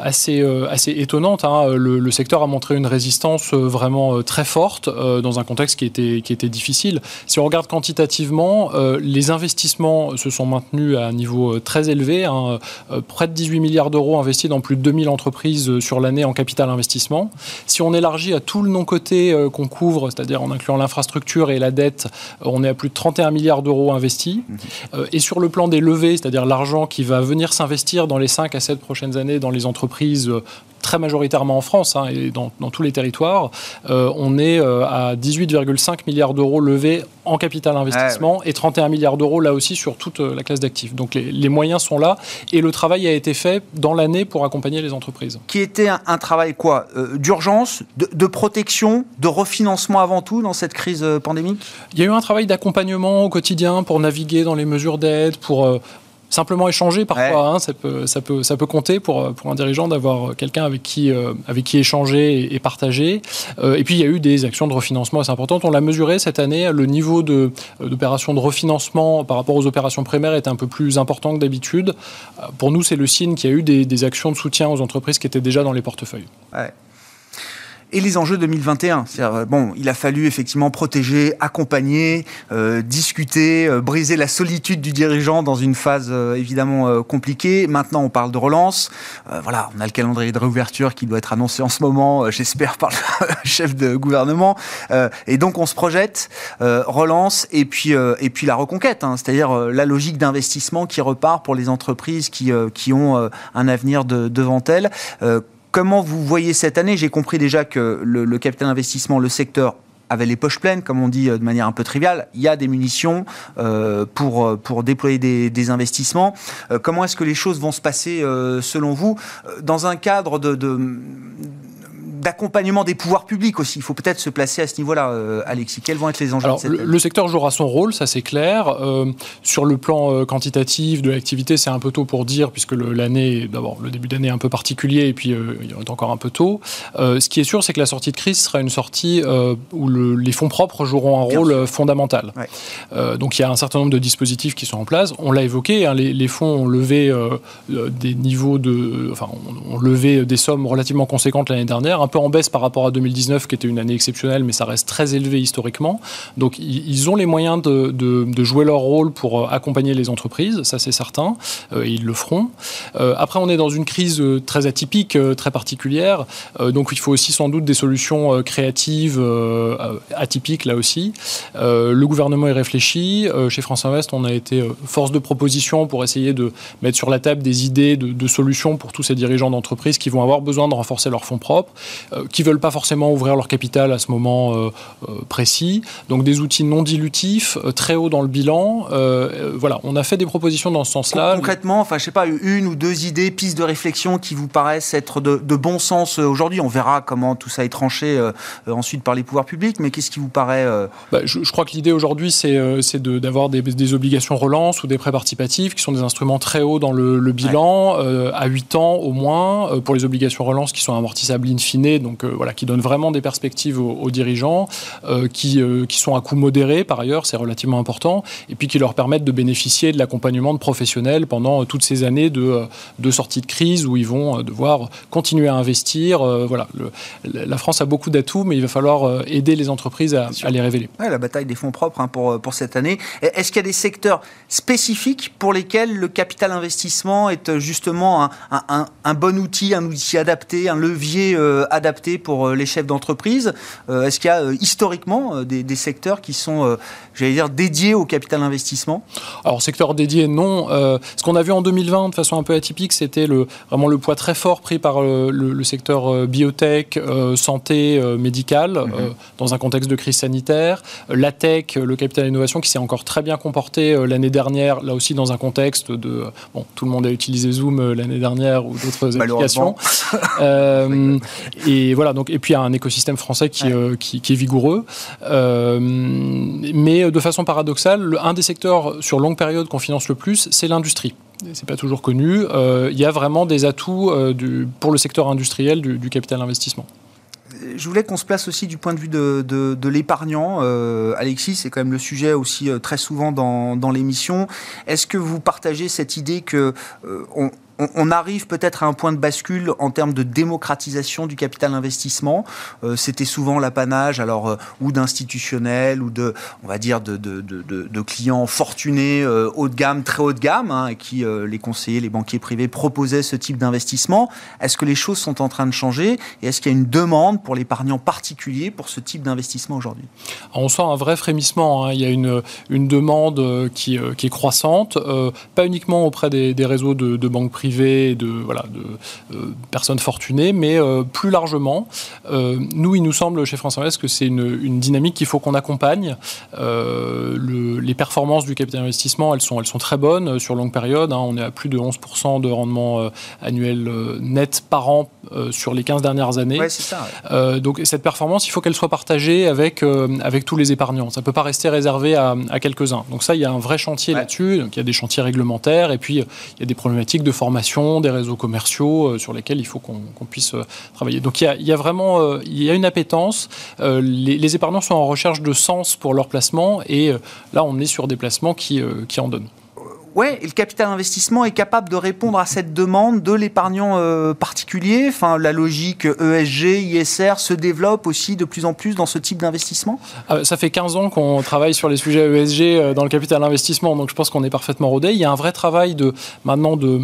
assez, étonnante. Hein. Le, secteur a montré une résistance vraiment très forte dans un contexte qui était, qui était difficile. Si on regarde quantitativement, les investissements se sont maintenus à un niveau très élevé. Hein. Près de 18 milliards d'euros investis dans plus de 2000 entreprises sur l'année en capital investissement. Si on élargit à tout tout le non-côté euh, qu'on couvre, c'est-à-dire en incluant l'infrastructure et la dette, euh, on est à plus de 31 milliards d'euros investis. Mhm. Euh, et sur le plan des levées, c'est-à-dire l'argent qui va venir s'investir dans les 5 à 7 prochaines années dans les entreprises très majoritairement en France hein, et dans, tous les territoires, on est à 18,5 milliards d'euros levés en capital investissement et 31 milliards d'euros là aussi sur toute la classe d'actifs. Donc les, moyens sont là et le travail a été fait dans l'année pour accompagner les entreprises. Qui était un, travail quoi D'urgence, de, de protection, de refinancement avant tout dans cette crise euh, pandémique? Il y a eu un travail d'accompagnement au quotidien pour naviguer dans les mesures d'aide, pour euh, simplement échanger parfois. Hein, ça, peut, ça, peut, ça peut compter pour, pour un dirigeant d'avoir quelqu'un avec qui, euh, avec qui échanger et, partager. et puis il y a eu des actions de refinancement assez importantes. On l'a mesuré cette année. Le niveau d'opérations de, refinancement par rapport aux opérations primaires est un peu plus important que d'habitude. pour nous, c'est le signe qu'il y a eu des, des, actions de soutien aux entreprises qui étaient déjà dans les portefeuilles. Ouais. Et les enjeux 2021. Euh, bon, il a fallu effectivement protéger, accompagner, euh, discuter, euh, briser la solitude du dirigeant dans une phase évidemment compliquée. Maintenant, on parle de relance. voilà, on a le calendrier de réouverture qui doit être annoncé en ce moment, j'espère, par le <laughs> chef de gouvernement. et donc, on se projette, relance et puis, et puis la reconquête, hein. c'est-à-dire la logique d'investissement qui repart pour les entreprises qui, qui ont un avenir de, devant elles Comment vous voyez cette année? J'ai compris déjà que le, capital investissement, le secteur avait les poches pleines, comme on dit euh, de manière un peu triviale. Il y a des munitions euh, pour, euh, pour déployer des, investissements. comment est-ce que les choses vont se passer selon vous? Dans un cadre de d'accompagnement des pouvoirs publics aussi. Il faut peut-être se placer à ce niveau-là, euh, Alexis. Quels vont être les enjeux Alors, le, secteur jouera son rôle, ça c'est clair. Euh, sur le plan euh, quantitatif de l'activité, c'est un peu tôt pour dire, puisque l'année, d'abord, le début d'année est un peu particulier, et puis il est encore un peu tôt. ce qui est sûr, c'est que la sortie de crise sera une sortie où les fonds propres joueront un rôle fondamental. donc il y a un certain nombre de dispositifs qui sont en place. On l'a évoqué, hein, les, fonds ont levé des niveaux de, enfin, ont levé des sommes relativement conséquentes l'année dernière, un peu en baisse par rapport à 2019, qui était une année exceptionnelle, mais ça reste très élevé historiquement. Donc ils ont les moyens de, jouer leur rôle pour euh, accompagner les entreprises, ça c'est certain, euh, et ils le feront. Euh, après, on est dans une crise très atypique, très particulière, donc il faut aussi sans doute des solutions créatives, atypiques là aussi. le gouvernement est réfléchi. Chez France Invest, on a été force de proposition pour essayer de mettre sur la table des idées de, de solutions pour tous ces dirigeants d'entreprise qui vont avoir besoin de renforcer leurs fonds propres. Euh, qui veulent pas forcément ouvrir leur capital à ce moment euh, euh, précis. Donc des outils non dilutifs, très hauts dans le bilan. voilà, on a fait des propositions dans ce sens-là. Concrètement, enfin, je sais pas, une ou deux idées, pistes de réflexion qui vous paraissent être de, bon sens aujourd'hui. On verra comment tout ça est tranché ensuite par les pouvoirs publics, mais qu'est-ce qui vous paraît bah, je, crois que l'idée aujourd'hui, c'est d'avoir des, des, obligations relance ou des prêts participatifs qui sont des instruments très hauts dans le, bilan, à 8 ans au moins, pour les obligations relance qui sont amortissables in fine donc euh, voilà, qui donne vraiment des perspectives aux, dirigeants, euh, qui, euh, qui sont à coût modéré par ailleurs, c'est relativement important, et puis qui leur permettent de bénéficier de l'accompagnement de professionnels pendant toutes ces années de, de sortie de crise où ils vont devoir continuer à investir. voilà, la France a beaucoup d'atouts, mais il va falloir aider les entreprises à, les révéler. la bataille des fonds propres hein, pour, pour cette année. Est-ce qu'il y a des secteurs spécifiques pour lesquels le capital investissement est justement un, un, un bon outil, un outil adapté, un levier adapté pour euh, les chefs d'entreprise euh, Est-ce qu'il y a euh, historiquement des, secteurs qui sont, j'allais dire, dédiés au capital investissement? Alors, secteur dédié, non. ce qu'on a vu en 2020, de façon un peu atypique, c'était le, vraiment le poids très fort pris par le, secteur biotech, santé, médicale, mhm. dans un contexte de crise sanitaire. La tech, le capital innovation, qui s'est encore très bien comporté l'année dernière, là aussi dans un contexte de... Bon, tout le monde a utilisé Zoom l'année dernière ou d'autres applications. <laughs> Et voilà, donc, et puis il y a un écosystème français qui, euh, qui, est vigoureux. Euh, mais de façon paradoxale, un des secteurs sur longue période qu'on finance le plus, c'est l'industrie. C'est pas toujours connu. Euh, il y a vraiment des atouts du, pour le secteur industriel du, capital investissement je voulais qu'on se place aussi du point de vue de, de, l'épargnant. Alexis, c'est quand même le sujet aussi très souvent dans, dans l'émission. Est-ce que vous partagez cette idée que on, on, arrive peut-être à un point de bascule en termes de démocratisation du capital investissement. Euh, c'était souvent l'apanage, alors euh, ou d'institutionnels ou de, on va dire, de, clients fortunés euh, haut de gamme, très haut de gamme, hein, qui les conseillers, les banquiers privés proposaient ce type d'investissement. Est-ce que les choses sont en train de changer? Et est-ce qu'il y a une demande pour l'épargnant particulier pour ce type d'investissement aujourd'hui? On sent un vrai frémissement. Hein. Il y a une, demande qui, est croissante, pas uniquement auprès des réseaux de, banques privées de, voilà, de euh, personnes fortunées, mais euh, plus largement, euh, nous, il nous semble chez France Invest que c'est une, dynamique qu'il faut qu'on accompagne. les performances du capital investissement, elles sont, elles sont très bonnes sur longue période. Hein. on est à plus de 11% de rendement annuel net par an sur les 15 dernières années. donc cette performance, il faut qu'elle soit partagée avec, avec tous les épargnants. Ça ne peut pas rester réservé à, quelques-uns. Donc ça, il y a un vrai chantier là-dessus. il y a des chantiers réglementaires et puis il y a des problématiques de formation des réseaux commerciaux euh, sur lesquels il faut qu'on puisse euh, travailler. Donc il y a, vraiment euh, une appétence. Les, épargnants sont en recherche de sens pour leur placement et là on est sur des placements qui en donnent Ouais, et le capital investissement est capable de répondre à cette demande de l'épargnant euh, particulier. Enfin, la logique ESG, ISR se développe aussi de plus en plus dans ce type d'investissement. Ah, ça fait 15 ans qu'on travaille sur les sujets ESG euh, dans le capital investissement, donc je pense qu'on est parfaitement rodé. Il y a un vrai travail de maintenant de,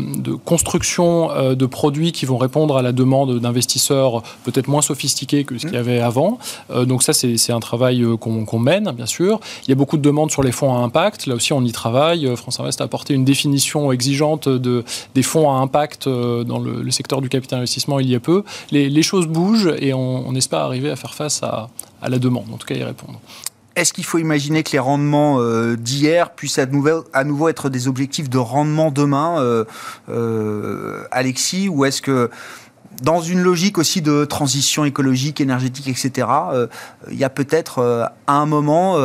construction euh, de produits qui vont répondre à la demande d'investisseurs peut-être moins sophistiqués que ce qu'il y avait avant. donc ça, c'est un travail qu'on mène, bien sûr. Il y a beaucoup de demandes sur les fonds à impact. Là aussi, on y travaille. France Invest a apporté une définition exigeante de, des fonds à impact euh, dans le, secteur du capital investissement il y a peu. Les, choses bougent et on, espère arriver à faire face à, la demande, en tout cas y répondre. Est-ce qu'il faut imaginer que les rendements euh, d'hier puissent à nouveau, à nouveau, être des objectifs de rendement demain, euh, Alexis Ou est-ce que dans une logique aussi de transition écologique, énergétique, etc., il y a peut-être à un moment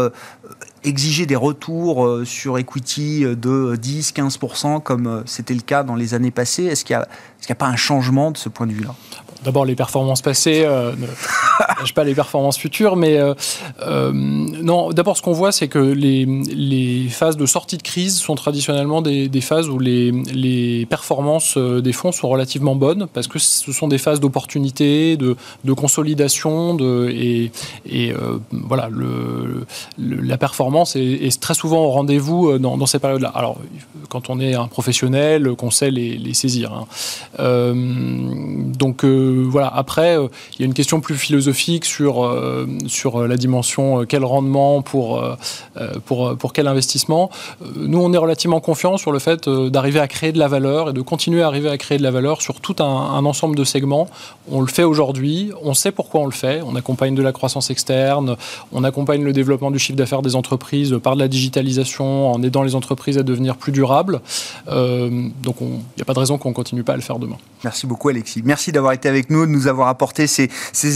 exiger des retours euh, sur equity euh, de 10-15% comme euh, c'était le cas dans les années passées. Est-ce qu'il n'y a, pas un changement de ce point de vue-là D'abord, les performances passées euh, ne <laughs> pas les performances futures, mais non. D'abord, ce qu'on voit, c'est que les, les, phases de sortie de crise sont traditionnellement des, des phases où les, les, performances des fonds sont relativement bonnes, parce que ce sont des phases d'opportunité, de, de, consolidation, de, et, et voilà, le, la performance est, très souvent au rendez-vous euh, dans, ces périodes-là. Alors, quand on est un professionnel, qu'on sait les, saisir. Hein. Euh, donc euh, voilà, après, il y a une question plus philosophique sur, sur la dimension quel rendement pour, pour, pour quel investissement. Nous, on est relativement confiants sur le fait d'arriver à créer de la valeur et de continuer à arriver à créer de la valeur sur tout un, ensemble de segments. On le fait aujourd'hui, on sait pourquoi on le fait. On accompagne de la croissance externe, on accompagne le développement du chiffre d'affaires des entreprises par de la digitalisation, en aidant les entreprises à devenir plus durables. Euh, donc il n'y a pas de raison qu'on ne continue pas à le faire demain. Merci beaucoup Alexis. Merci d'avoir été avec nous, de nous avoir apporté ces,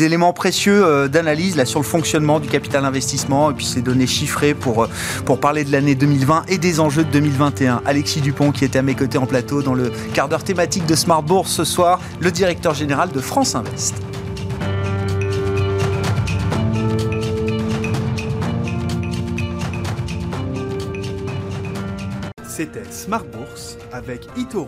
éléments précieux euh, d'analyse là, sur le fonctionnement du capital investissement et puis ces données chiffrées pour, euh, pour parler de l'année 2020 et des enjeux de 2021. Alexis Dupont qui était à mes côtés en plateau dans le quart d'heure thématique de Smart Bourse ce soir, le directeur général de France Invest. C'était Smart Bourse avec Itoro,